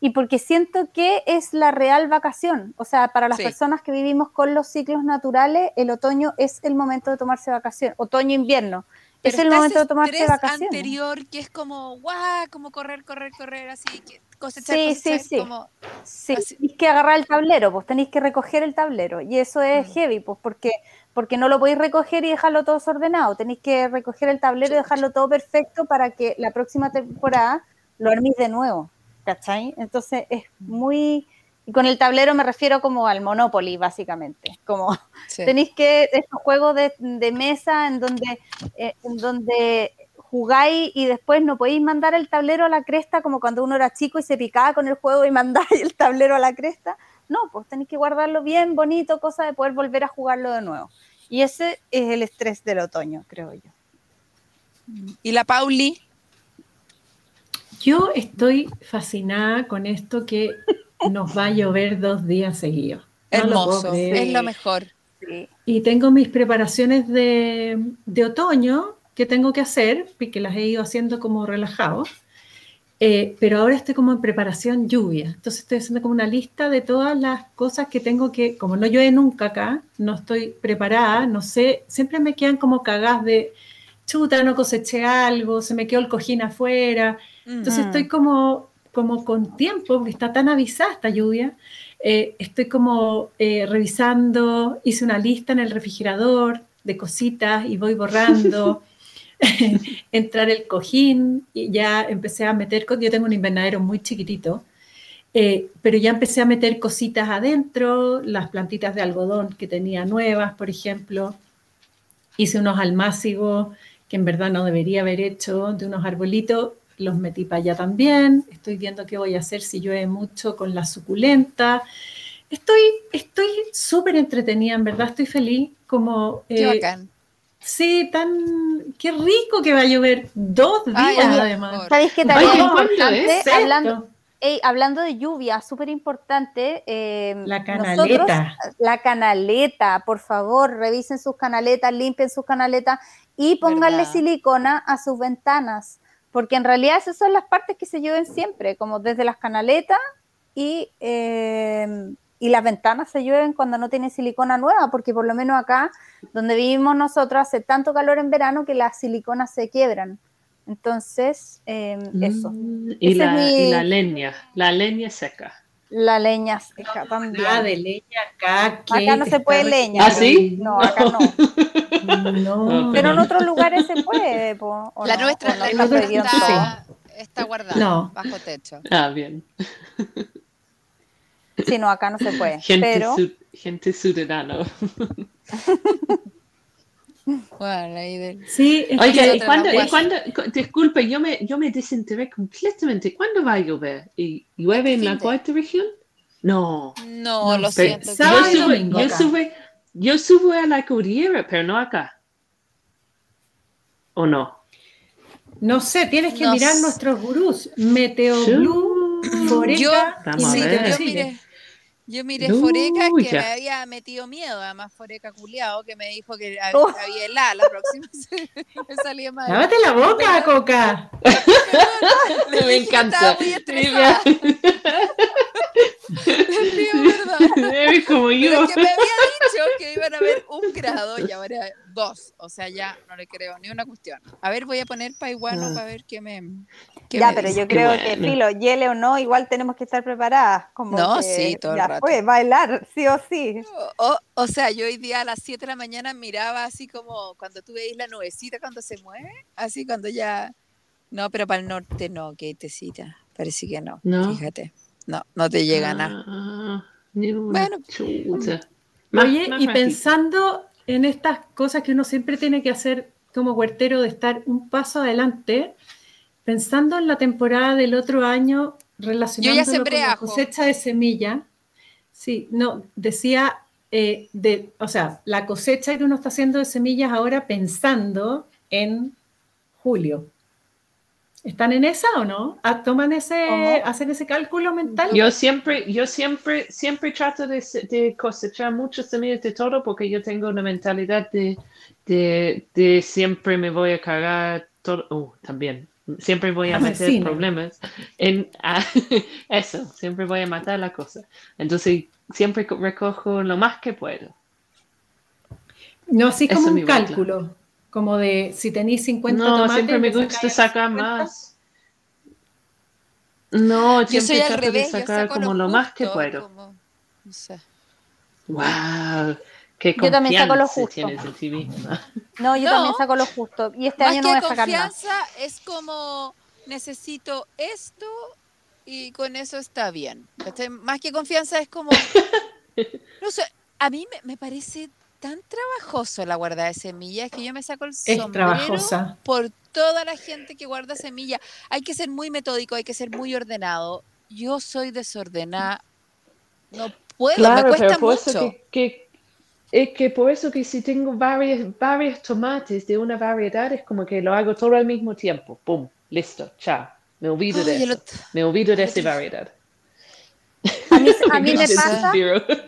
Y porque siento que es la real vacación. O sea, para las Sí. personas que vivimos con los ciclos naturales, el otoño es el momento de tomarse vacaciones. Otoño-invierno. Es Pero el está momento de tomarse vacaciones. anterior que es como, guau, como correr, correr, correr, así, que cosechar, Sí, cosechar, sí, sí. como, Sí, Así- tenéis que agarrar el tablero, pues tenéis que recoger el tablero. Y eso es Mm. heavy, pues porque, porque no lo podéis recoger y dejarlo todo desordenado. Tenéis que recoger el tablero y dejarlo todo perfecto para que la próxima temporada lo arméis de nuevo. ¿Cachai? Entonces es muy. Y con el tablero me refiero como al Monopoly, básicamente. Como sí. tenéis que. Estos juegos de, de mesa en donde, eh, en donde jugáis y después no podéis mandar el tablero a la cresta como cuando uno era chico y se picaba con el juego y mandáis el tablero a la cresta. No, pues tenéis que guardarlo bien, bonito, cosa de poder volver a jugarlo de nuevo. Y ese es el estrés del otoño, creo yo. ¿Y la Pauli? Yo estoy fascinada con esto que nos va a llover dos días seguidos. No Hermoso, es lo mejor. Sí. Y tengo mis preparaciones de, de otoño que tengo que hacer, y que las he ido haciendo como relajado. Eh, pero ahora estoy como en preparación lluvia. Entonces estoy haciendo como una lista de todas las cosas que tengo que, como no llueve nunca acá, no estoy preparada, no sé, siempre me quedan como cagadas de chuta, no coseché algo, se me quedó el cojín afuera. Entonces estoy como, como con tiempo, porque está tan avisada esta lluvia. eh, estoy como eh, revisando, hice una lista en el refrigerador de cositas y voy borrando. entrar el cojín y ya empecé a meter, yo tengo un invernadero muy chiquitito, eh, pero ya empecé a meter cositas adentro, las plantitas de algodón que tenía nuevas, por ejemplo. Hice unos almácigos que en verdad no debería haber hecho, de unos arbolitos, los metí para allá también. Estoy viendo qué voy a hacer si llueve mucho con la suculenta. Estoy estoy súper entretenida, en verdad estoy feliz. Como, Qué eh, bacán. Sí, tan. Qué rico que va a llover dos días Ay, además. ¿Sabéis qué también Hablando, ey, hablando de lluvia, súper importante. eh, La nosotros- canaleta. la canaleta, por favor, revisen sus canaletas, limpien sus canaletas y pónganle ¿Verdad? silicona a sus ventanas, porque en realidad esas son las partes que se llueven siempre, como desde las canaletas y, eh, y las ventanas se llueven cuando no tienen silicona nueva, porque por lo menos acá, donde vivimos nosotros, hace tanto calor en verano que las siliconas se quiebran. Entonces, eh, eso. Mm, Y es la, mi- y la leña, la leña seca. La leña seca también. Nada de leña acá. Acá no se puede leña. ¿Ah, sí? No, acá no. No. Pero en otros lugares se puede. po, ¿o La no? nuestra, ¿O no está en está, está guardada No. bajo techo. Ah, bien. Sí, no, acá no se puede. Gente, Pero su- gente ciudadano. Bueno, ahí del- Sí, es que- ¿y cuándo, y Pues- cuándo- cu- disculpe, yo me, yo me desenteré completamente. ¿Cuándo va a llover? ¿Y llueve en la cuarta región? No. No, No, lo pero- siento. yo, domingo yo, sube- yo subo a la cordillera, pero no acá. ¿O no? No sé, tienes que No mirar sé. nuestros gurús. Meteo Blue, Foreca Yo- ver. yo miré, yo miré No, Foreca que ya. me había metido miedo, además Foreca culiado que me dijo que Oh. había helada la próxima me salía mal. Lávate la boca, Coca. Le Me dije encanta. Le ¿verdad? Eres como Pero yo. es que me había dicho que iban a haber un grado y ahora dos. O sea, ya no le creo ni una cuestión. A ver, voy a poner paiguano Ah. para ver qué me. qué ya, me pero dice. yo creo que bueno. filo, hiele o no, igual tenemos que estar preparadas. Como No, que sí, todo el ya rato. fue, bailar, sí o sí. O, o- o sea, yo hoy día a las 7 de la mañana miraba así como cuando tú veis la nubecita cuando se mueve, así cuando ya... No, pero para el norte no, que tecita. Parece que no, No. fíjate. No, no te llega nada. Ah, ni una Bueno. Más- Oye, más y pensando en estas cosas que uno siempre tiene que hacer como huertero de estar un paso adelante, pensando en la temporada del otro año relacionándolo con la cosecha de semilla. Sí, no, decía, eh, de, o sea, la cosecha que uno está haciendo de semillas ahora pensando en julio. ¿Están en esa o no? Ah, ¿Toman ese, ¿Cómo? hacen ese cálculo mental? Yo siempre, yo siempre, siempre trato de, de cosechar muchas semillas de todo porque yo tengo una mentalidad de, de, de siempre me voy a cargar todo. Oh, también. Siempre voy a meter Asesina. problemas en ah, eso. Siempre voy a matar la cosa. Entonces, siempre co- recojo lo más que puedo. No, así como es un cálculo, como de si tenéis 50 No, tomates, siempre me gusta sacar 50. más. No, Yo siempre soy al de revés, yo sacar saco como lo más que puedo. como- no sé. Wow, qué Yo también saco lo confianza justo. tienes en ti misma. No, yo No. también saco lo justo. Y este Más año no voy que a sacar nada. confianza es como necesito esto y con eso está bien. Más que confianza es como, no sé, a mí me, me parece tan trabajoso la guarda de semillas que yo me saco el Es sombrero trabajosa. por toda la gente que guarda semillas. Hay que ser muy metódico, hay que ser muy ordenado. Yo soy desordenada. No puedo, me Claro, cuesta pero por mucho. eso que, que- es que por eso que si tengo varios, varios tomates de una variedad, es como que lo hago todo al mismo tiempo. ¡Pum! Listo, chao. Me olvido de Ay, eso. otro- Me olvido de esa variedad. A mí, a mí me pasa,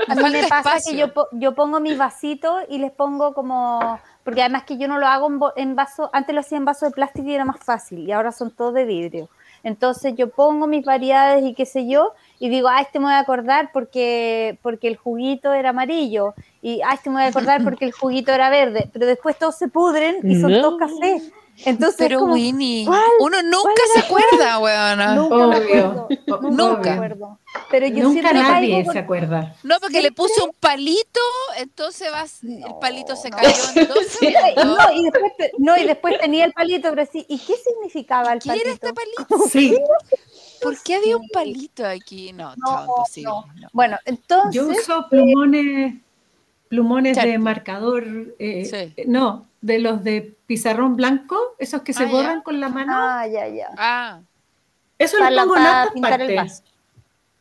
a mí me pasa que yo, yo pongo mis vasitos y les pongo como, porque además que yo no lo hago en, bo- en vaso, antes lo hacía en vaso de plástico y era más fácil y ahora son todos de vidrio. Entonces yo pongo mis variedades y qué sé yo y digo, ah, este me voy a acordar porque, porque el juguito era amarillo y ah, este me voy a acordar porque el juguito era verde, pero después todos se pudren y son No. todos café. Entonces Pero como, Winnie, uno nunca ¿Cuál se acuerda, weona. nunca me Obvio, acuerdo, nunca, me. Pero yo Nunca nadie se acuerda. No, porque le puse un palito, entonces vas, el palito se cayó. No y, después, te- no, y después tenía el palito, pero sí, ¿y qué significaba el ¿Qué era palito? este palito? Sí, ¿Por qué había un palito aquí? No, chao, imposible. no. Bueno, entonces, yo uso plumones, plumones de marcador, eh, Sí. no, de los de pizarrón blanco, esos que se Ah, ya. borran con la mano. ah, ya, ya. Ah, Eso Para, le pongo en hartas el partes. vaso.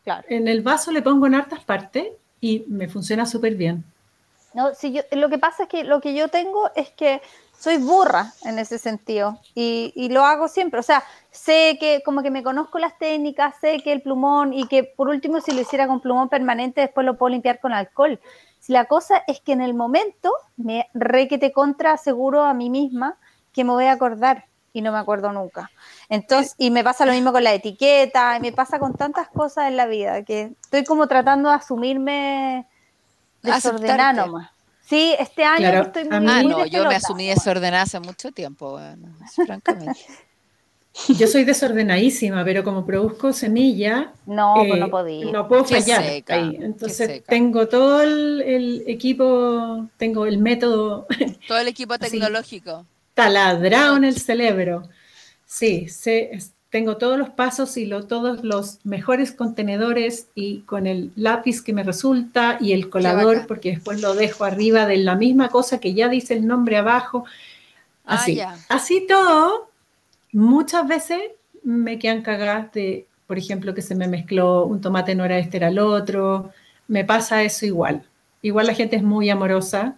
Claro. En el vaso le pongo en hartas partes y me funciona súper bien. No, si yo, lo que pasa es que lo que yo tengo es que soy burra en ese sentido y, y lo hago siempre. O sea, sé que como que me conozco las técnicas, sé que el plumón y que por último si lo hiciera con plumón permanente después lo puedo limpiar con alcohol. Si la cosa es que en el momento me re que te contra aseguro a mí misma que me voy a acordar y no me acuerdo nunca. Entonces, y me pasa lo mismo con la etiqueta, y me pasa con tantas cosas en la vida que estoy como tratando de asumirme desordenada nomás. Sí, este año Claro, estoy muy, ah, muy no, yo me asumí desordenada hace mucho tiempo, bueno, francamente. Yo soy desordenadísima, pero como produzco semilla, No, pues eh, no podía. no puedo Qué fallar seca, ahí. Entonces tengo todo el, el equipo, tengo el método Todo el equipo tecnológico. taladrado en el cerebro. Sí, sé, tengo todos los pasos y lo- todos los mejores contenedores y con el lápiz que me resulta y el colador, porque después lo dejo arriba de la misma cosa que ya dice el nombre abajo. Ah, Así, ya. así todo, muchas veces me quedan cagadas de, por ejemplo, que se me mezcló un tomate no era este, era el otro. Me pasa eso igual. Igual la gente es muy amorosa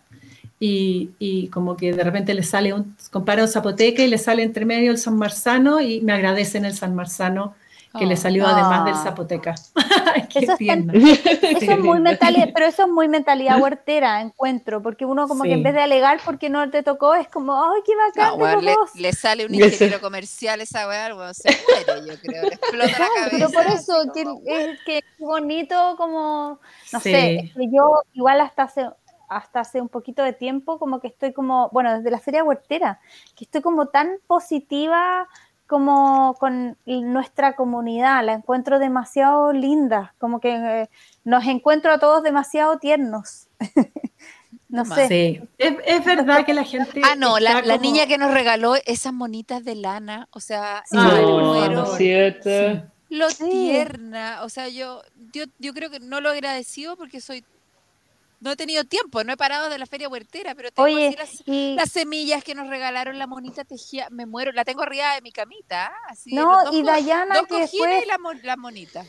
y, y como que de repente le sale un, compara un zapoteca y le sale entre medio el San Marzano y me agradecen el San Marzano que Oh. le salió además del Ah. zapoteca. Qué Eso es tierna. Eso es muy mentalidad, pero eso es muy mentalidad huertera, encuentro, porque uno como que en Sí. vez de alegar porque no te tocó, es como, ay, qué bacán, No, tengo le, dos". le sale un ingeniero comercial esa weá, weón, se muere, yo creo. Le explota la cabeza. pero por eso, así que es que es bonito como, no Sí. sé, es que yo igual hasta hace, hasta hace un poquito de tiempo como que estoy como, bueno, desde la feria huertera, que estoy como tan positiva como con nuestra comunidad, la encuentro demasiado linda, como que eh, nos encuentro a todos demasiado tiernos. no sé. Sí, es, es verdad que la gente. Ah, no, la, la niña que nos regaló esas monitas de lana, o sea, Sí. ¿cierto? Sí. Lo Sí. tierna, o sea, yo, yo, yo creo que no lo he agradecido porque soy, no he tenido tiempo, no he parado de la feria huertera, pero tengo Oye, así las, y las semillas que nos regalaron, la monita tejía, me muero, la tengo arriba de mi camita, ¿ah? así, No, dos y Dayana, dos que fue- y la, la monita.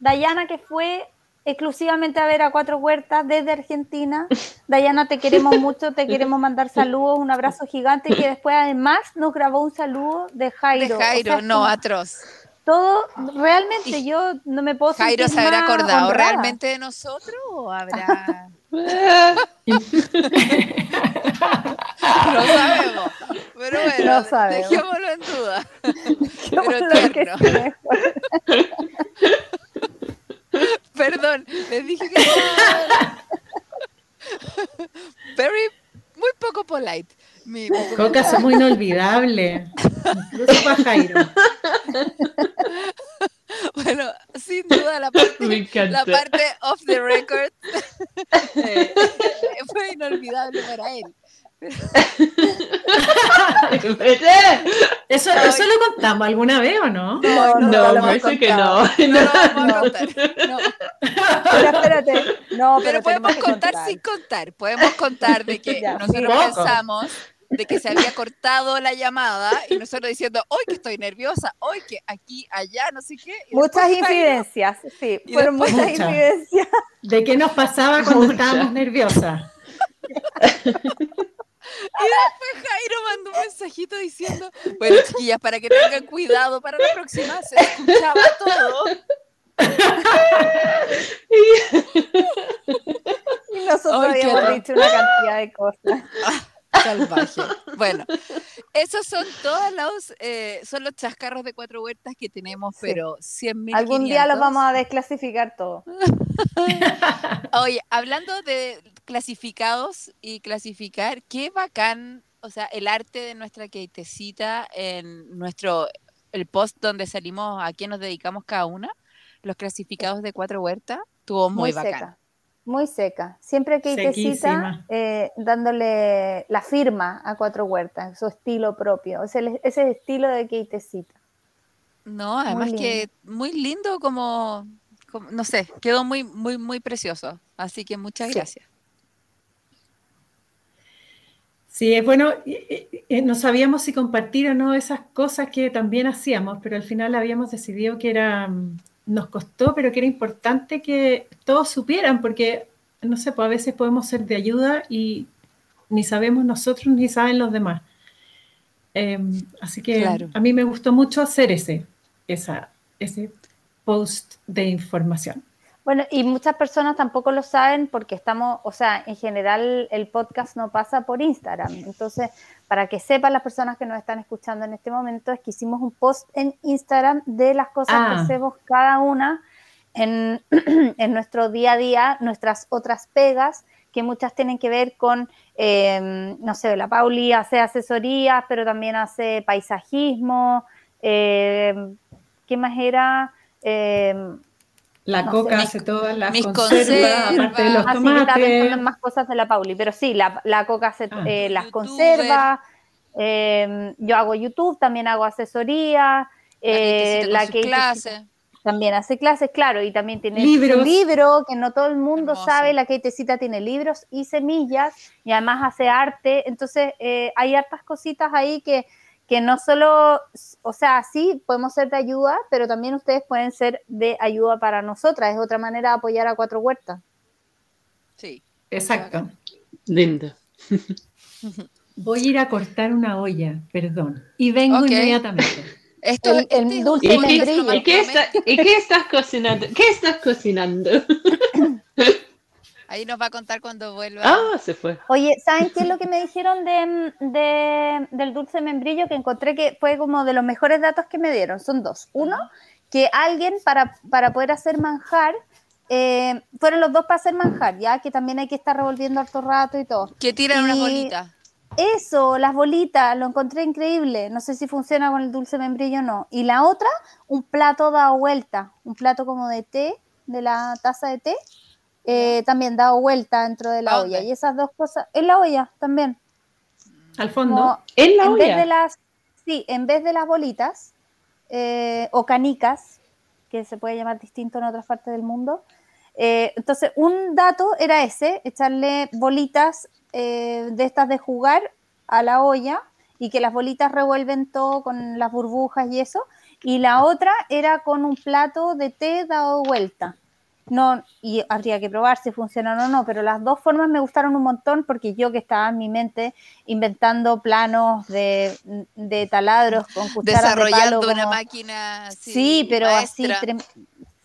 Dayana que fue exclusivamente a ver a Cuatro Huertas desde Argentina. Dayana, te queremos mucho, te queremos mandar saludos, un abrazo gigante, que después además nos grabó un saludo de Jairo. De O sea, Jairo, no, como atroz. Todo, realmente Y- yo no me puedo Jairo se habrá acordado honrada. realmente de nosotros o habrá... No sabemos. Pero bueno, No sabemos. dejémoslo en duda. Yo Pero mejor. Perdón, les dije que no. Very, muy poco polite. Mi, mi Coca son muy inolvidables. Incluso para Jairo. Bueno, sin duda la parte, la parte off the record eh, fue inolvidable para él. ¿Eso, ¿Eso lo contamos alguna vez o no? No, no, No, hemos parece que no. No No. No. Pero espérate, No, Pero, pero, podemos contar, contar. sin contar. Podemos contar de que Ya, nosotros poco. pensamos de que se había cortado la llamada y nosotros diciendo, hoy que estoy nerviosa, hoy que aquí, allá, no sé qué. y Muchas después incidencias, sí, Y fueron después- muchas Muchas. incidencias. ¿De qué nos pasaba cuando Mucha. estábamos nerviosas? Jairo mandó un mensajito diciendo, bueno, chiquillas, para que tengan cuidado para la próxima, se escuchaba todo. Y nosotros Ay, habíamos dicho una cantidad de cosas. Salvaje. Bueno, esos son todos los, eh, son los chascarros de cuatro huertas que tenemos, Sí. pero 100 mil. Algún día los vamos a desclasificar todo. Oye, hablando de clasificados y clasificar, qué bacán, o sea, el arte de nuestra Keitecita en nuestro, el post donde salimos a quién nos dedicamos cada una, los clasificados de cuatro huertas, estuvo muy, Muy, bacán. seca. Muy seca. Siempre que Sequísima. eh, dándole la firma a Cuatro Huertas, su estilo propio. Ese, ese estilo de Keitecita. No, además que muy lindo como, como- no sé, quedó muy, muy, muy precioso. Así que muchas Sí. gracias. Sí, es bueno, no sabíamos si compartir o no esas cosas que también hacíamos, pero al final habíamos decidido que era, mm, nos costó, pero que era importante que todos supieran, porque, no sé, pues a veces podemos ser de ayuda y ni sabemos nosotros ni saben los demás. Em, así que Claro. a mí me gustó mucho hacer ese, esa, ese post de información. Bueno, y muchas personas tampoco lo saben porque estamos, o sea, en general el podcast no pasa por Instagram. Entonces, para que sepan las personas que nos están escuchando en este momento, es que hicimos un post en Instagram de las cosas que Ah. hacemos cada una en, en nuestro día a día, nuestras otras pegas, que muchas tienen que ver con, eh, no sé, la Pauli hace asesorías, pero también hace paisajismo. eh, ¿Qué más era? Eh, La No coca sé. hace todas las mis conservas, conservas. aparte de los Ah, sí, estaba en más cosas de la Pauli, pero sí, la, la coca hace Ah. eh, las conservas, eh, yo hago YouTube, también hago asesoría, eh, la que clase. también hace clases, claro, y también tiene Libros. libro, que no todo el mundo Hermoso. sabe, la Keitecita tiene libros y semillas, y además hace arte, entonces eh, hay hartas cositas ahí que, que no solo, o sea, sí, podemos ser de ayuda, pero también ustedes pueden ser de ayuda para nosotras, es otra manera de apoyar a Cuatro Huertas. Sí. Exacto. Lindo. Voy a ir a cortar una olla, perdón, y vengo Ok. inmediatamente. Esto, El- este el es un dulce ¿Y nomás, ¿Y qué, está- ¿Y qué estás cocinando? ¿Qué estás cocinando? Ahí nos va a contar cuando vuelva. Ah, se fue. Oye, ¿saben qué es lo que me dijeron de, de- del dulce membrillo? Que encontré que fue como de los mejores datos que me dieron. Son dos. Uno, que alguien para, para poder hacer manjar, eh, fueron los dos para hacer manjar, ya que también hay que estar revolviendo harto rato y todo. Que tiran unas bolitas. Eso, las bolitas, lo encontré increíble. No sé si funciona con el dulce membrillo o no. Y la otra, un plato dado vuelta, un plato como de té, de la taza de té, eh, también dado vuelta dentro de ¿A la olla. Y esas dos cosas, en la olla también. Al fondo, Como En la en vez de olla. las, sí, en vez de las bolitas eh, o canicas, que se puede llamar distinto en otras partes del mundo. eh, entonces, un dato era ese, echarle bolitas eh, de estas de jugar a la olla y que las bolitas revuelven todo con las burbujas y eso. Y la otra era con un plato de té dado vuelta. No, y habría que probar si funcionan o no, pero las dos formas me gustaron un montón porque yo que estaba en mi mente inventando planos de, de taladros con cucharas de palo, una máquina. Sí, pero maestra. así,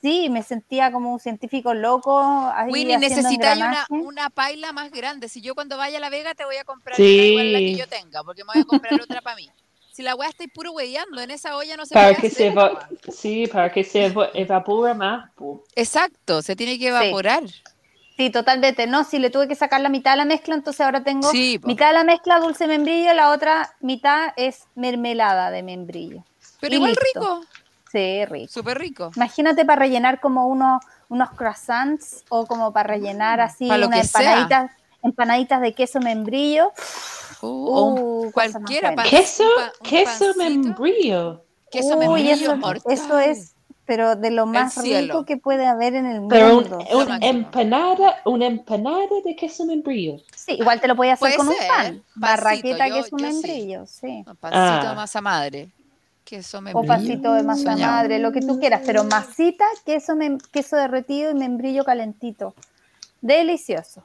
sí, me sentía como un científico loco. Ahí Winnie, necesitáis una, una paila más grande. Si yo cuando vaya a La Vega te voy a comprar Sí. una igual a la que yo tenga, porque me voy a comprar otra para mí. Si la weá estáis puro hueveando, en esa olla no se Para puede que se hacer, eva- weá. sí, para que se eva- evapore más. po. Exacto, se tiene que evaporar. Sí, totalmente. No, si le tuve que sacar la mitad de la mezcla, entonces ahora tengo Sí, mitad de la mezcla dulce membrillo, la otra mitad es mermelada de membrillo. pero y igual listo. rico, Sí, rico. súper rico. Imagínate para rellenar como unos, unos croissants o como para rellenar así Para unas empanaditas, empanaditas de queso membrillo. Uh, o un- Uh, cualquiera, pan- Queso, un un queso pancito. membrillo. Queso Uy, membrillo eso, mortal. eso es pero de lo más rico que puede haber en el Pero un- mundo. Una máximo. empanada, una empanada de queso membrillo. Sí, igual te lo puedes hacer Puede con un pan. pancito, Barraqueta yo- que es un yo sí. membrillo, sí. Pancito Ah. de masa madre. Queso O membrillo. pasito de masa Soñado. madre, lo que tú quieras, pero masita, queso, mem- queso derretido y membrillo calentito. Delicioso.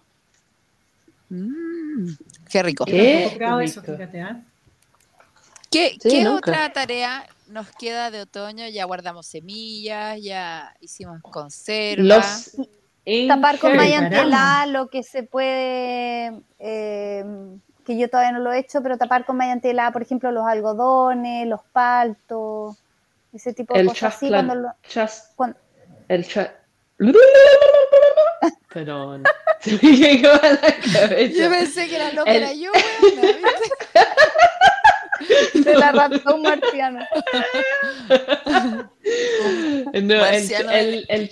Mm, qué rico. ¿Qué? Eso, fíjate, ¿ah? ¿Qué, Sí, qué nunca. otra tarea nos queda de otoño? Ya guardamos semillas, ya hicimos conserva. Los Tapar con malla lo que se puede, eh, que yo todavía no lo he hecho, pero tapar con malla por ejemplo, los algodones, los paltos, ese tipo de el cosas así. Cuando lo- chas- cuando- el cha- Perdón. Se me llegó a la cabeza. Yo pensé que era loca, El- era yo, ¿viste? de la ratón marciana. No, el, Marciano el, el,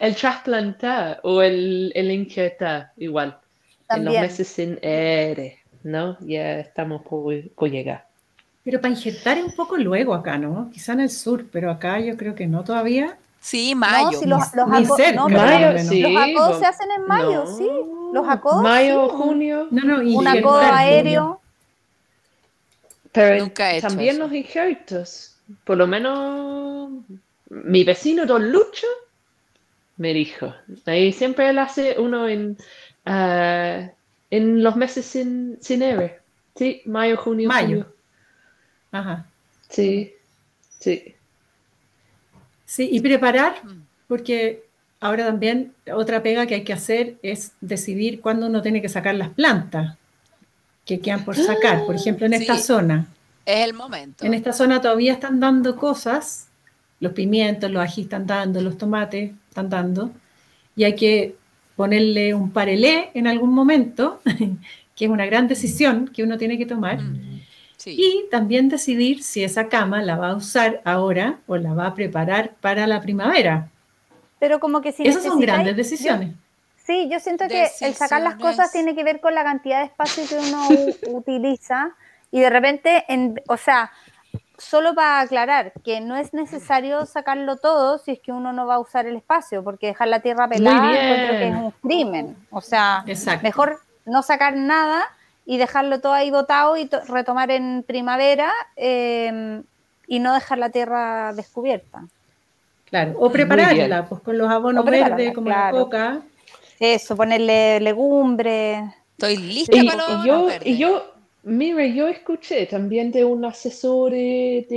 el trasplantar o el, el inquietar, igual. En los meses sin R, ¿no? Ya estamos por, por llegar. Pero para injertar un poco luego acá, ¿no? Quizá en el sur, pero acá yo creo que no todavía. Sí, mayo. No, si los, los Ni cerca, no, Mayo, sí. los acodos se hacen en mayo, no. sí. Los acodos, Mayo, sí. junio. No, no, Un injertar, acodo aéreo. Pero Nunca he también los injertos. Por lo menos mi vecino Don Lucho me dijo. Ahí siempre él hace uno en, ah, en los meses sin, sin R. Sí, mayo, junio, Mayo. Ajá. Sí, sí. Sí, y preparar, Mm. porque ahora también otra pega que hay que hacer es decidir cuándo uno tiene que sacar las plantas que quedan por sacar. Por ejemplo, en esta Sí. zona. Es el momento. En esta zona todavía están dando cosas, los pimientos, los ají están dando, los tomates están dando, y hay que ponerle un parelé en algún momento, que es una gran decisión que uno tiene que tomar, Mm, Sí. y también decidir si esa cama la va a usar ahora o la va a preparar para la primavera. Pero como que si Esas son grandes decisiones. Sí, yo siento que el sacar las cosas tiene que ver con la cantidad de espacio que uno utiliza y de repente, en, o sea, solo para aclarar que no es necesario sacarlo todo si es que uno no va a usar el espacio, porque dejar la tierra pelada bien. encuentro que es un crimen. O sea, Exacto. mejor no sacar nada y dejarlo todo ahí botado y to- retomar en primavera eh, y no dejar la tierra descubierta. Claro, o prepararla, pues con los abonos verdes como claro. la coca. Eso, ponerle legumbres. Estoy lista Y, para los y yo, abonos verdes. y yo, mira, yo escuché también de un asesor de de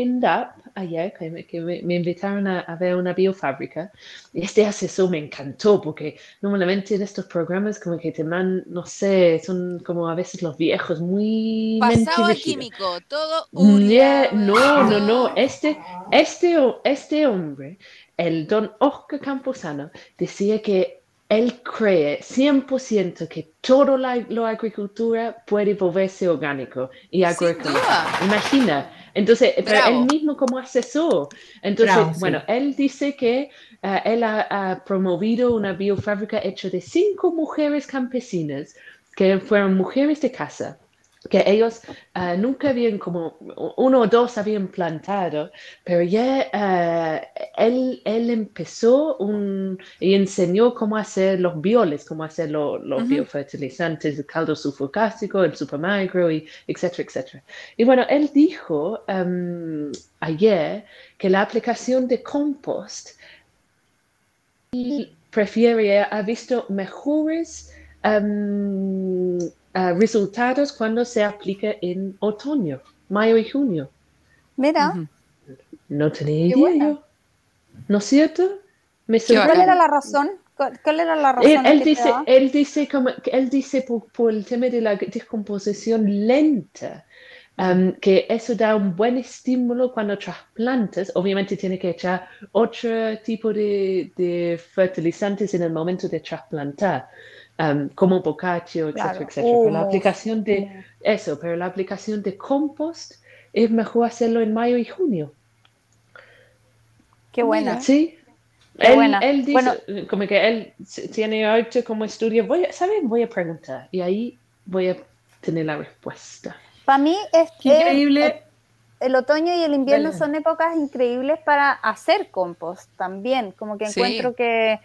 Ayer que me, que me, me invitaron a, a ver una biofábrica. Y este asesor me encantó porque normalmente en estos programas como que te mandan, no sé, son como a veces los viejos muy Pasado a químico, todo Nie- urea, no, no, no. todo. Este, este, este hombre, el don Oscar Camposano, decía que él cree 100% que todo la, la agricultura puede volverse orgánico y duda. Imagina. Entonces, pero Bravo. él mismo como asesor. Entonces, Bravo, sí. bueno, él dice que eh, él ha, ha promovido una biofábrica hecha de cinco mujeres campesinas que fueron mujeres de casa que ellos eh, nunca habían como uno o dos habían plantado, pero ya eh, él, él empezó un, y enseñó cómo hacer los bioles, cómo hacer lo- los Ujú. biofertilizantes, el caldo sulfocástico, el supermicro, y etcétera, etcétera. Y bueno, él dijo em, ayer que la aplicación de compost prefiere, ha visto mejores em, ah, resultados cuando se aplica en otoño, mayo y junio. Mira. No tenía Qué idea buena. yo. ¿No es cierto? Me. ¿cuál era la razón? ¿Cuál era la razón? Él, él dice, él dice, como, él dice por, por el tema de la descomposición lenta, um, que eso da un buen estímulo cuando trasplantas. Obviamente tiene que echar otro tipo de, de fertilizantes en el momento de trasplantar, um, como etcétera, Claro, etcétera. Pero la aplicación de eso, pero la aplicación de compost es mejor hacerlo en mayo y junio. Qué buena. Sí. Qué él, buena. él dice, Bueno. como que él tiene arte como estudio, voy a, ¿saben? Voy a preguntar y ahí voy a tener la respuesta. Para mí es, increíble. el otoño y el invierno Dale. son épocas increíbles para hacer compost también. Como que Sí. encuentro que,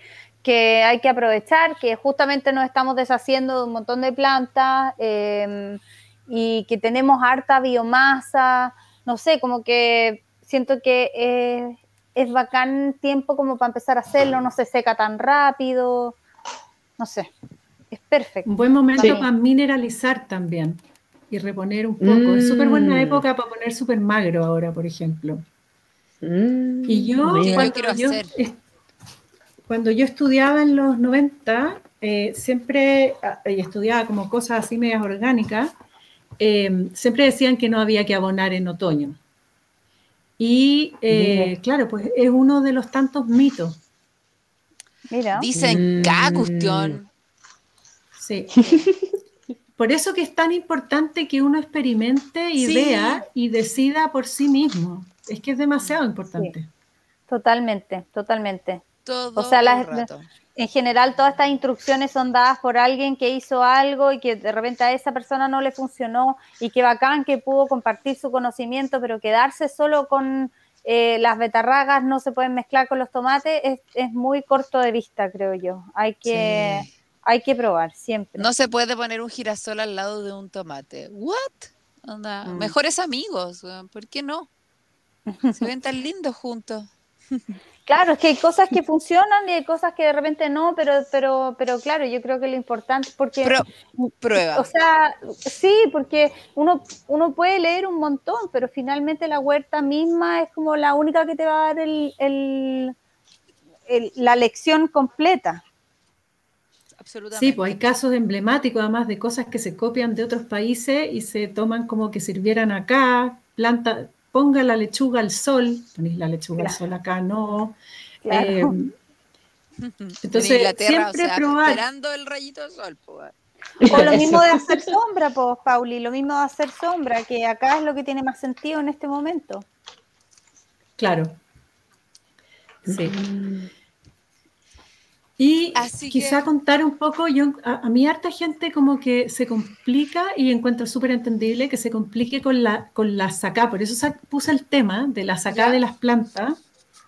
que hay que aprovechar, que justamente nos estamos deshaciendo de un montón de plantas eh, y que tenemos harta biomasa. No sé, como que siento que eh, es bacán tiempo como para empezar a hacerlo, no se seca tan rápido. No sé, es perfecto. Un buen momento Sí. para mineralizar también y reponer un poco. Es súper buena Mm. época para poner súper magro ahora, por ejemplo. Mm, Y yo, cuando quiero yo, hacer. Cuando yo estudiaba en los 90, eh, siempre, ah, y estudiaba como cosas así medias orgánicas, eh, siempre decían que no había que abonar en otoño. Y eh, claro, pues es uno de los tantos mitos. Mira. Dicen cada Mm. cuestión. Sí. Por eso que es tan importante que uno experimente y Sí. vea y decida por sí mismo. Es que es demasiado importante. Totalmente, totalmente. Todo O sea, el las- rato. En general, todas estas instrucciones son dadas por alguien que hizo algo y que de repente a esa persona no le funcionó y que bacán que pudo compartir su conocimiento, pero quedarse solo con eh, las betarragas no se pueden mezclar con los tomates es, es muy corto de vista, creo yo. Hay que, Sí. hay que probar siempre. No se puede poner un girasol al lado de un tomate. ¿What? Onda, Mm. Mejores amigos, ¿por qué no? Se ven tan lindos juntos. Claro, es que hay cosas que funcionan y hay cosas que de repente no, pero, pero, pero claro, yo creo que lo importante, porque Pro- prueba. O sea, sí, porque uno, uno puede leer un montón, pero finalmente la huerta misma es como la única que te va a dar el, el- el- la lección completa. Absolutamente. Sí, pues hay casos emblemáticos además de cosas que se copian de otros países y se toman como que sirvieran acá, planta, ponga la lechuga al sol, ponéis la lechuga al sol acá, no. Claro. Eh, en entonces, siempre o sea, probar. esperando el rayito de sol. pues. O lo mismo de hacer sombra, pues, Pauli, lo mismo de hacer sombra, que acá es lo que tiene más sentido en este momento. Claro. Sí. Mm. Y Así quizá que- contar un poco, yo a, a mí harta gente como que se complica y encuentro súper entendible que se complique con la, con la sacá, por eso sa- puse el tema de la sacá Ya. de las plantas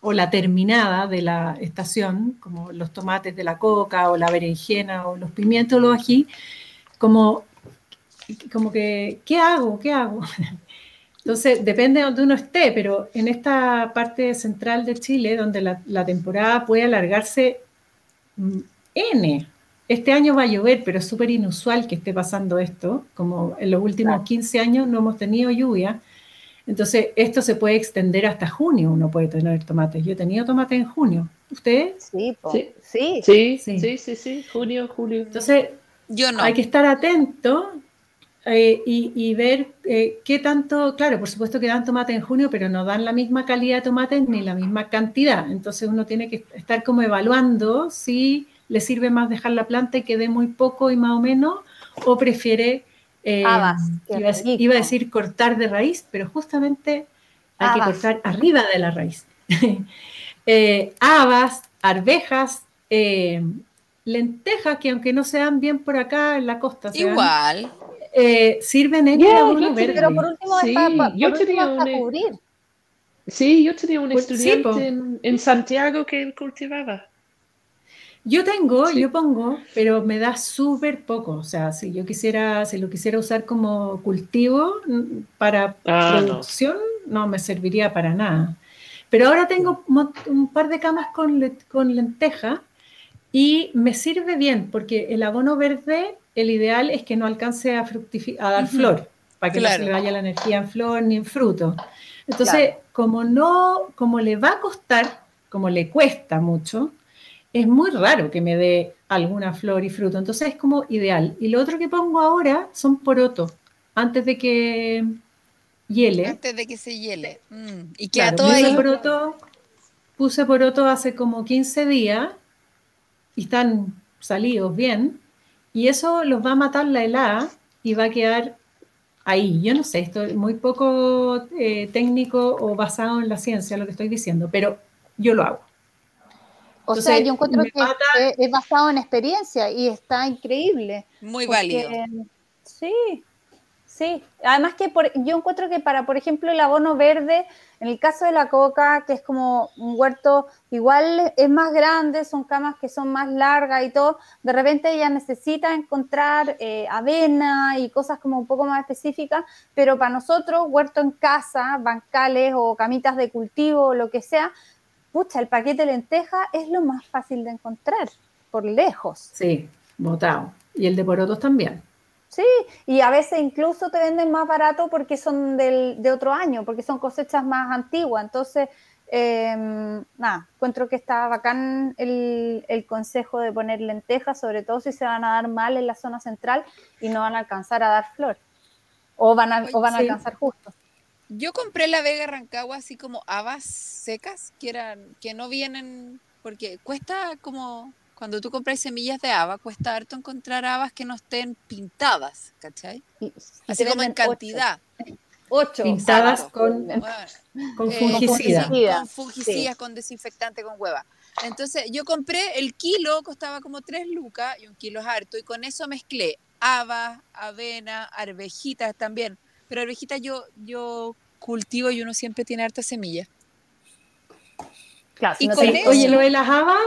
o la terminada de la estación, como los tomates de la coca o la berenjena o los pimientos o los ají, como, como que, ¿qué hago? ¿Qué hago? Entonces, depende de donde uno esté, pero en esta parte central de Chile, donde la, la temporada puede alargarse N. Este año va a llover, pero es súper inusual que esté pasando esto, como en los últimos Claro. 15 años no hemos tenido lluvia. Entonces, esto se puede extender hasta junio, uno puede tener tomates. Yo he tenido tomates en junio. ¿Ustedes? Sí. sí. Sí, Sí. sí, sí, sí, junio, julio. Entonces, Yo no. hay que estar atento eh, y, y ver eh, qué tanto, claro, por supuesto que dan tomate en junio, pero no dan la misma calidad de tomates ni la misma cantidad. Entonces uno tiene que estar como evaluando si le sirve más dejar la planta y que dé muy poco y más o menos, o prefiere, eh, Habas, qué iba, a- rico. iba a decir cortar de raíz, pero justamente hay que Habas. cortar arriba de la raíz. Eh, habas, arvejas, eh, lentejas, que aunque no se dan bien por acá en la costa, Igual. Eh, sirven en Ya, el yo abono te- verde. Pero por último Sí, yo último una- cubrir. Sí, yo tenía un Pues, estudiante en, en Santiago que él cultivaba. Yo tengo, Sí. yo pongo, pero me da súper poco. O sea, si yo quisiera, si lo quisiera usar como cultivo para Ah, producción, no. me serviría para nada. Pero ahora tengo un par de camas con, le- con lenteja y me sirve bien porque el abono verde, el ideal es que no alcance a, a dar Ujú. flor, para que Claro. no se le vaya la energía en flor ni en fruto. Entonces, como no, como le va a costar, como le cuesta mucho, es muy raro que me dé alguna flor y fruto. Entonces es como ideal. Y lo otro que pongo ahora son porotos, antes de que hiele. Antes de que se hiele. Mm, Y queda Claro, todo ahí. poroto, puse poroto hace como 15 días y están salidos bien. Y eso los va a matar la helada y va a quedar ahí. Yo no sé, esto es muy poco eh, técnico o basado en la ciencia lo que estoy diciendo, pero yo lo hago. O Entonces, sea, yo encuentro que mata- es, es basado en experiencia y está increíble. Muy porque- válido. Sí, Sí, además que por, yo encuentro que para, por ejemplo, el abono verde, en el caso de la coca, que es como un huerto igual es más grande, son camas que son más largas y todo, de repente ella necesita encontrar eh, avena y cosas como un poco más específicas, pero para nosotros, huerto en casa, bancales o camitas de cultivo lo que sea, pucha, el paquete de lenteja es lo más fácil de encontrar, por lejos. Sí, botado. Y el de porotos también. Sí, y a veces incluso te venden más barato porque son del, de otro año, porque son cosechas más antiguas. Entonces, em, nada, encuentro que está bacán el, el, consejo de poner lentejas, sobre todo si se van a dar mal en la zona central y no van a alcanzar a dar flor. O van a, o van a alcanzar justo. Yo compré la Vega Rancagua así como habas secas, que eran, que no vienen, porque cuesta como cuando tú compras semillas de haba, cuesta harto encontrar habas que no estén pintadas, ¿cachai? Así como en cantidad. Ocho. Pintadas con, con, fungicida. con fungicidas, con desinfectante, con hueva. Entonces, yo compré, el kilo costaba como tres lucas y un kilo es harto, y con eso mezclé haba, avena, arvejitas también. Pero arvejitas yo, yo cultivo y uno siempre tiene harta semilla. Claro, y con eso, Oye, lo de las habas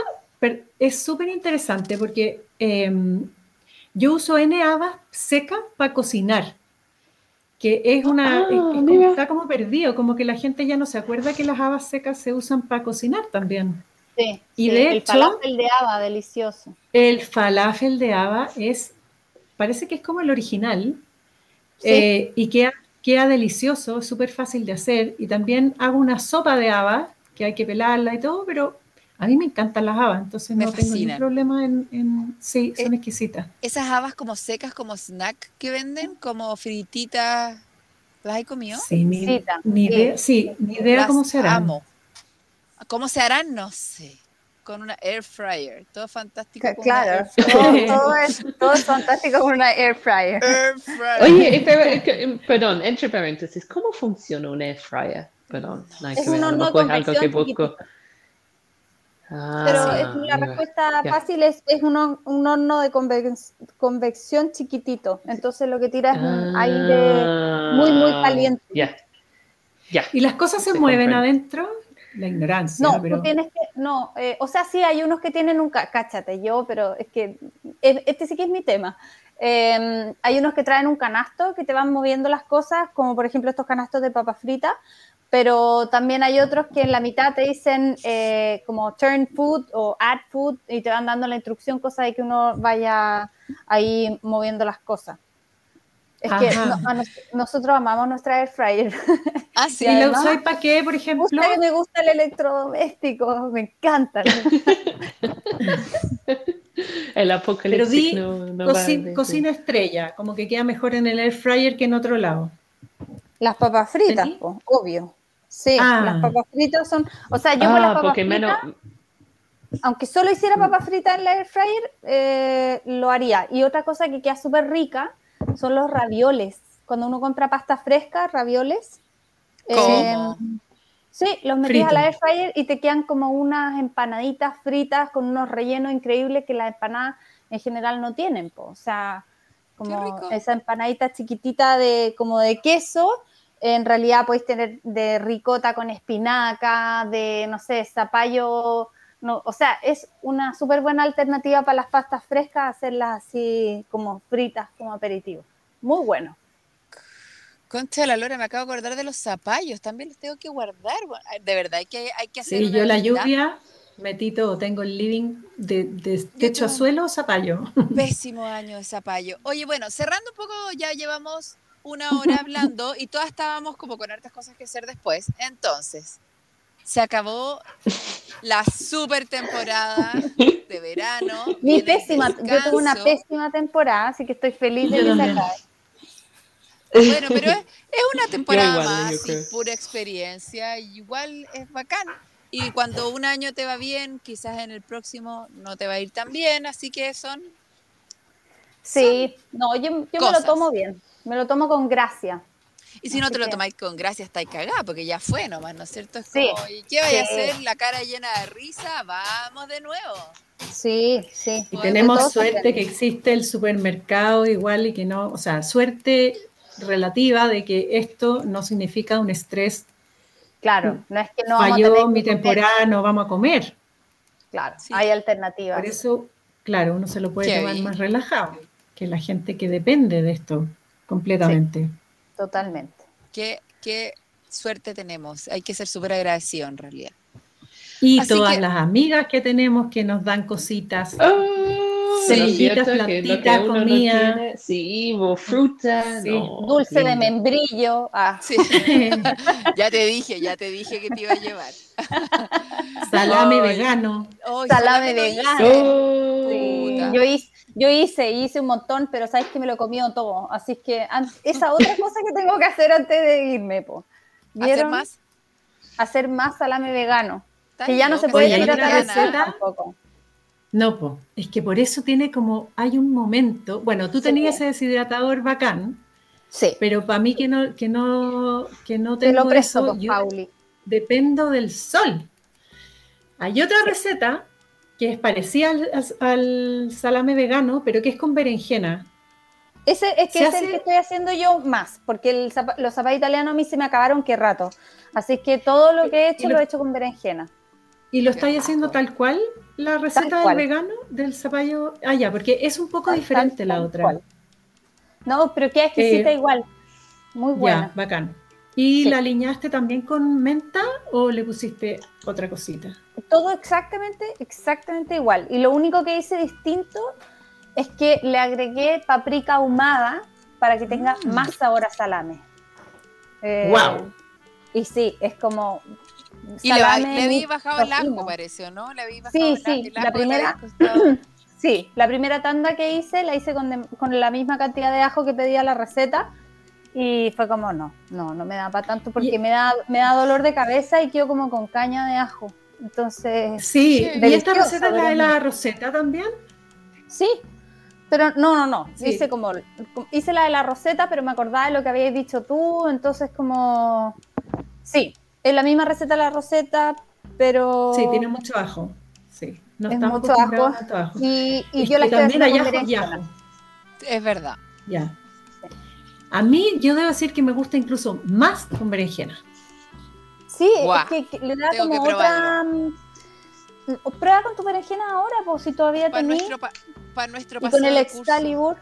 es súper interesante porque em, yo uso N habas seca para cocinar, que es una, ah, está como perdido, como que la gente ya no se acuerda que las habas secas se usan para cocinar también. Sí, y de el falafel de haba, delicioso. El falafel de haba es, parece que es como el original, eh, y queda, queda delicioso, súper fácil de hacer, y también hago una sopa de haba, que hay que pelarla y todo, pero a mí me encantan las habas, entonces no tengo ningún problema en, Sí, son eh, exquisitas. Esas habas como secas, como snack que venden, como frititas, ¿las hay comido? Sí, ni, idea, sí, ni idea cómo se harán. Amo. ¿Cómo se harán? No sé. Con una air fryer. Todo fantástico. claro, todo, es, todo, es, fantástico con una air fryer. Air fryer. Oye, perdón, entre paréntesis, ¿cómo funciona una air fryer? Perdón, no es un algo que busco. Pero ah, la respuesta fácil es, es un, un, horno de convección chiquitito. Entonces lo que tira es un aire muy, muy ah, caliente. Ya. Ya. ¿Y las cosas se, mueven adentro? La ignorancia. No, pero... tienes que, no, eh, o sea, sí, hay unos que tienen un, cáchate yo, pero es que este sí que es mi tema. Em, hay unos que traen un canasto que te van moviendo las cosas, como por ejemplo estos canastos de papa frita, pero también hay otros que en la mitad te dicen eh, como turn food o add food y te van dando la instrucción, cosa de que uno vaya ahí moviendo las cosas. Es que nosotros amamos nuestra air fryer. Ah, sí. ¿Y la usáis para qué, por ejemplo? me gusta el electrodoméstico, me encanta. el apocalipsis. Pero cocina estrella, como que queda mejor en el air fryer que en otro lado. Las papas fritas, obvio. Sí, ah. las papas fritas son. O sea, yo con las ah, papas fritas. Aunque solo hiciera papas fritas en la air fryer, eh, lo haría. Y otra cosa que queda súper rica son los ravioles. Cuando uno compra pasta fresca, ravioles. Eh, sí, los metes a la air fryer y te quedan como unas empanaditas fritas con unos rellenos increíbles que las empanadas en general no tienen. O sea, como esa empanadita chiquitita de como de queso en realidad podéis tener de ricota con espinaca, de, no sé, zapallo, no, o sea, es una súper buena alternativa para las pastas frescas, hacerlas así como fritas, como aperitivo. Muy bueno. Concha la Lora, me acabo de acordar de los zapallos, también los tengo que guardar. De verdad, hay que, hay que hacer. Sí, yo la lluvia metí todo, tengo el living de, techo a suelo, zapallo. Pésimo año de zapallo. Oye, bueno, cerrando un poco, ya llevamos una hora hablando y todas estábamos como con hartas cosas que hacer después. Entonces, se acabó la super temporada de verano. Mi pésima, yo tuve una pésima temporada, así que estoy feliz de que se Bueno, pero es, una temporada más y pura experiencia, igual es bacán. Y cuando un año te va bien, quizás en el próximo no te va a ir tan bien, así que son... Sí, no, yo, yo me lo tomo bien. Me lo tomo con gracia. Y si no te lo tomáis con gracia, estáis cagada, porque ya fue nomás, ¿no es cierto? Es como, ¿y qué vaya a hacer? La cara llena de risa, vamos de nuevo. Sí, sí. Y tenemos suerte que existe el supermercado igual y que no, o sea, suerte relativa de que esto no significa un estrés. Claro, no es que no vamos a Falló tener mi comer. temporada, no vamos a comer. Claro, Sí. hay alternativas. Por eso, claro, uno se lo puede Qué tomar bien. más relajado que la gente que depende de esto completamente. Totalmente. Qué, qué suerte tenemos. Hay que ser súper agradecido en realidad. Y Así todas que- las amigas que tenemos que nos dan cositas. Oh, ¿no plantitas, no comida. tiene. Sí, o fruta. Sí. no, Dulce de membrillo. Ah, Sí. ya te dije, ya te dije que te iba a llevar. Salame vegano. Ay, Salame vegano. Oh. sí. Yo hice, yo hice, hice un montón, pero sabes que me lo he comido todo. Así que esa otra cosa que tengo que hacer antes de irme, po. ¿Hacer ¿Vieron? más? Hacer más salame vegano. Que ya no se puede hidratar al sol receta- tampoco. No, po. es que por eso tiene como, hay un momento, bueno, tú Sí. tenías ese deshidratador bacán, Sí. pero para mí que no, que no, que no Te tengo lo presto, eso, pues, yo Pauli. dependo del sol. Hay otra receta que es parecida al, al salame vegano, pero que es con berenjena. Ese es que Se es el que estoy haciendo yo más, porque el los zapatos italianos a mí se me acabaron qué rato. Así que todo lo que he hecho lo- lo he hecho con berenjena. ¿Y lo estáis haciendo tal cual la receta del vegano, del zapallo? Ah, ya, porque es un poco Tal, diferente tal, la otra. cual. No, pero queda exquisita Eh, igual. Muy Ya, buena. bacán. ¿Y Sí. la aliñaste también con menta o le pusiste otra cosita? Todo exactamente, exactamente igual. Y lo único que hice distinto es que le agregué paprika ahumada para que tenga Mm. más sabor a salame. Eh, Guau. Y sí, es como. Y le, le bajado el ¿o no? Le habí bajado Sí, el, sí, el la primera-. Sí, la primera tanda que hice la hice con, de- con la misma cantidad de ajo que pedía la receta y fue como no, no, no me da para tanto porque Y- me da, me da dolor de cabeza y quedo como con caña de ajo. Entonces, Sí. ¿y esta receta es la de la roseta también? sí, pero no, no, no, Sí. hice como, hice la de la roseta, pero me acordaba de lo que habías dicho tú, entonces como, sí, es la misma receta de la roseta, pero... Sí, tiene mucho ajo. Sí, no Es estamos mucho ajo. ajo. Y, y Es yo la que estoy también hay haciendo ajo con y berenjena. ajo. Es verdad. Ya. A mí, yo debo decir que me gusta incluso más con berenjena. Sí, es que, que le da tengo como otra. mm, Prueba con tu berenjena ahora, pues si todavía Para tenés. nuestro, pa- pa nuestro Y con el curso. Excalibur.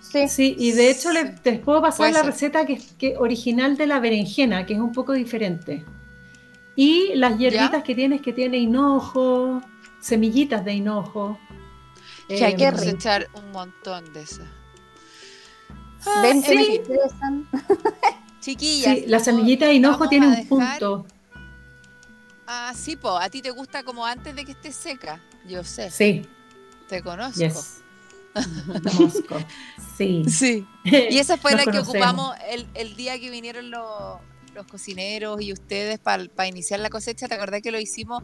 Sí. Sí, y de hecho les puedo pasar Puede la ser. receta que, que original de la berenjena, que es un poco diferente. Y las hierbitas que tienes, que tiene hinojo, semillitas de hinojo. Que hay que cosechar un montón de esas. Ven que en me fin, interesan. Chiquillas. Sí, la semillita de hinojo tiene un dejar- punto. Ah, sí, po. A ti te gusta como antes de que esté seca. Yo sé, Sí, te conozco. yes. Mosco. Sí. Sí. Y esa fue Nos la que conocemos. ocupamos el, el día que vinieron los, los cocineros y ustedes para iniciar la cosecha. ¿Te acordás que lo hicimos?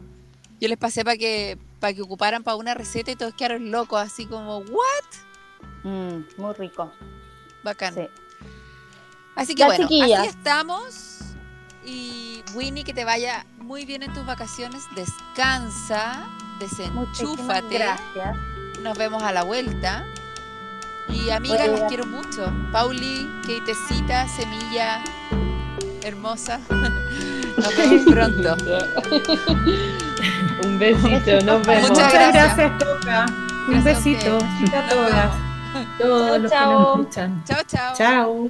Yo les pasé para que, para que ocuparan para una receta y todos quedaron locos, así como, ¿what? Mm, muy rico. Bacán. Sí. Así que Ya, bueno, chiquillas. así estamos. Y Winnie, que te vaya muy bien en tus vacaciones. Descansa, desenchúfate. gracias. Nos vemos a la vuelta. Y las bien. quiero mucho. Pauli, Keitecita, Semilla, hermosa. Nos vemos pronto. Un besito, nos vemos. Muchas Muchas gracias. gracias, Toca. Un a besito ustedes. a todas. Todos los que Chao. nos escuchan. Chao, chao. Chao.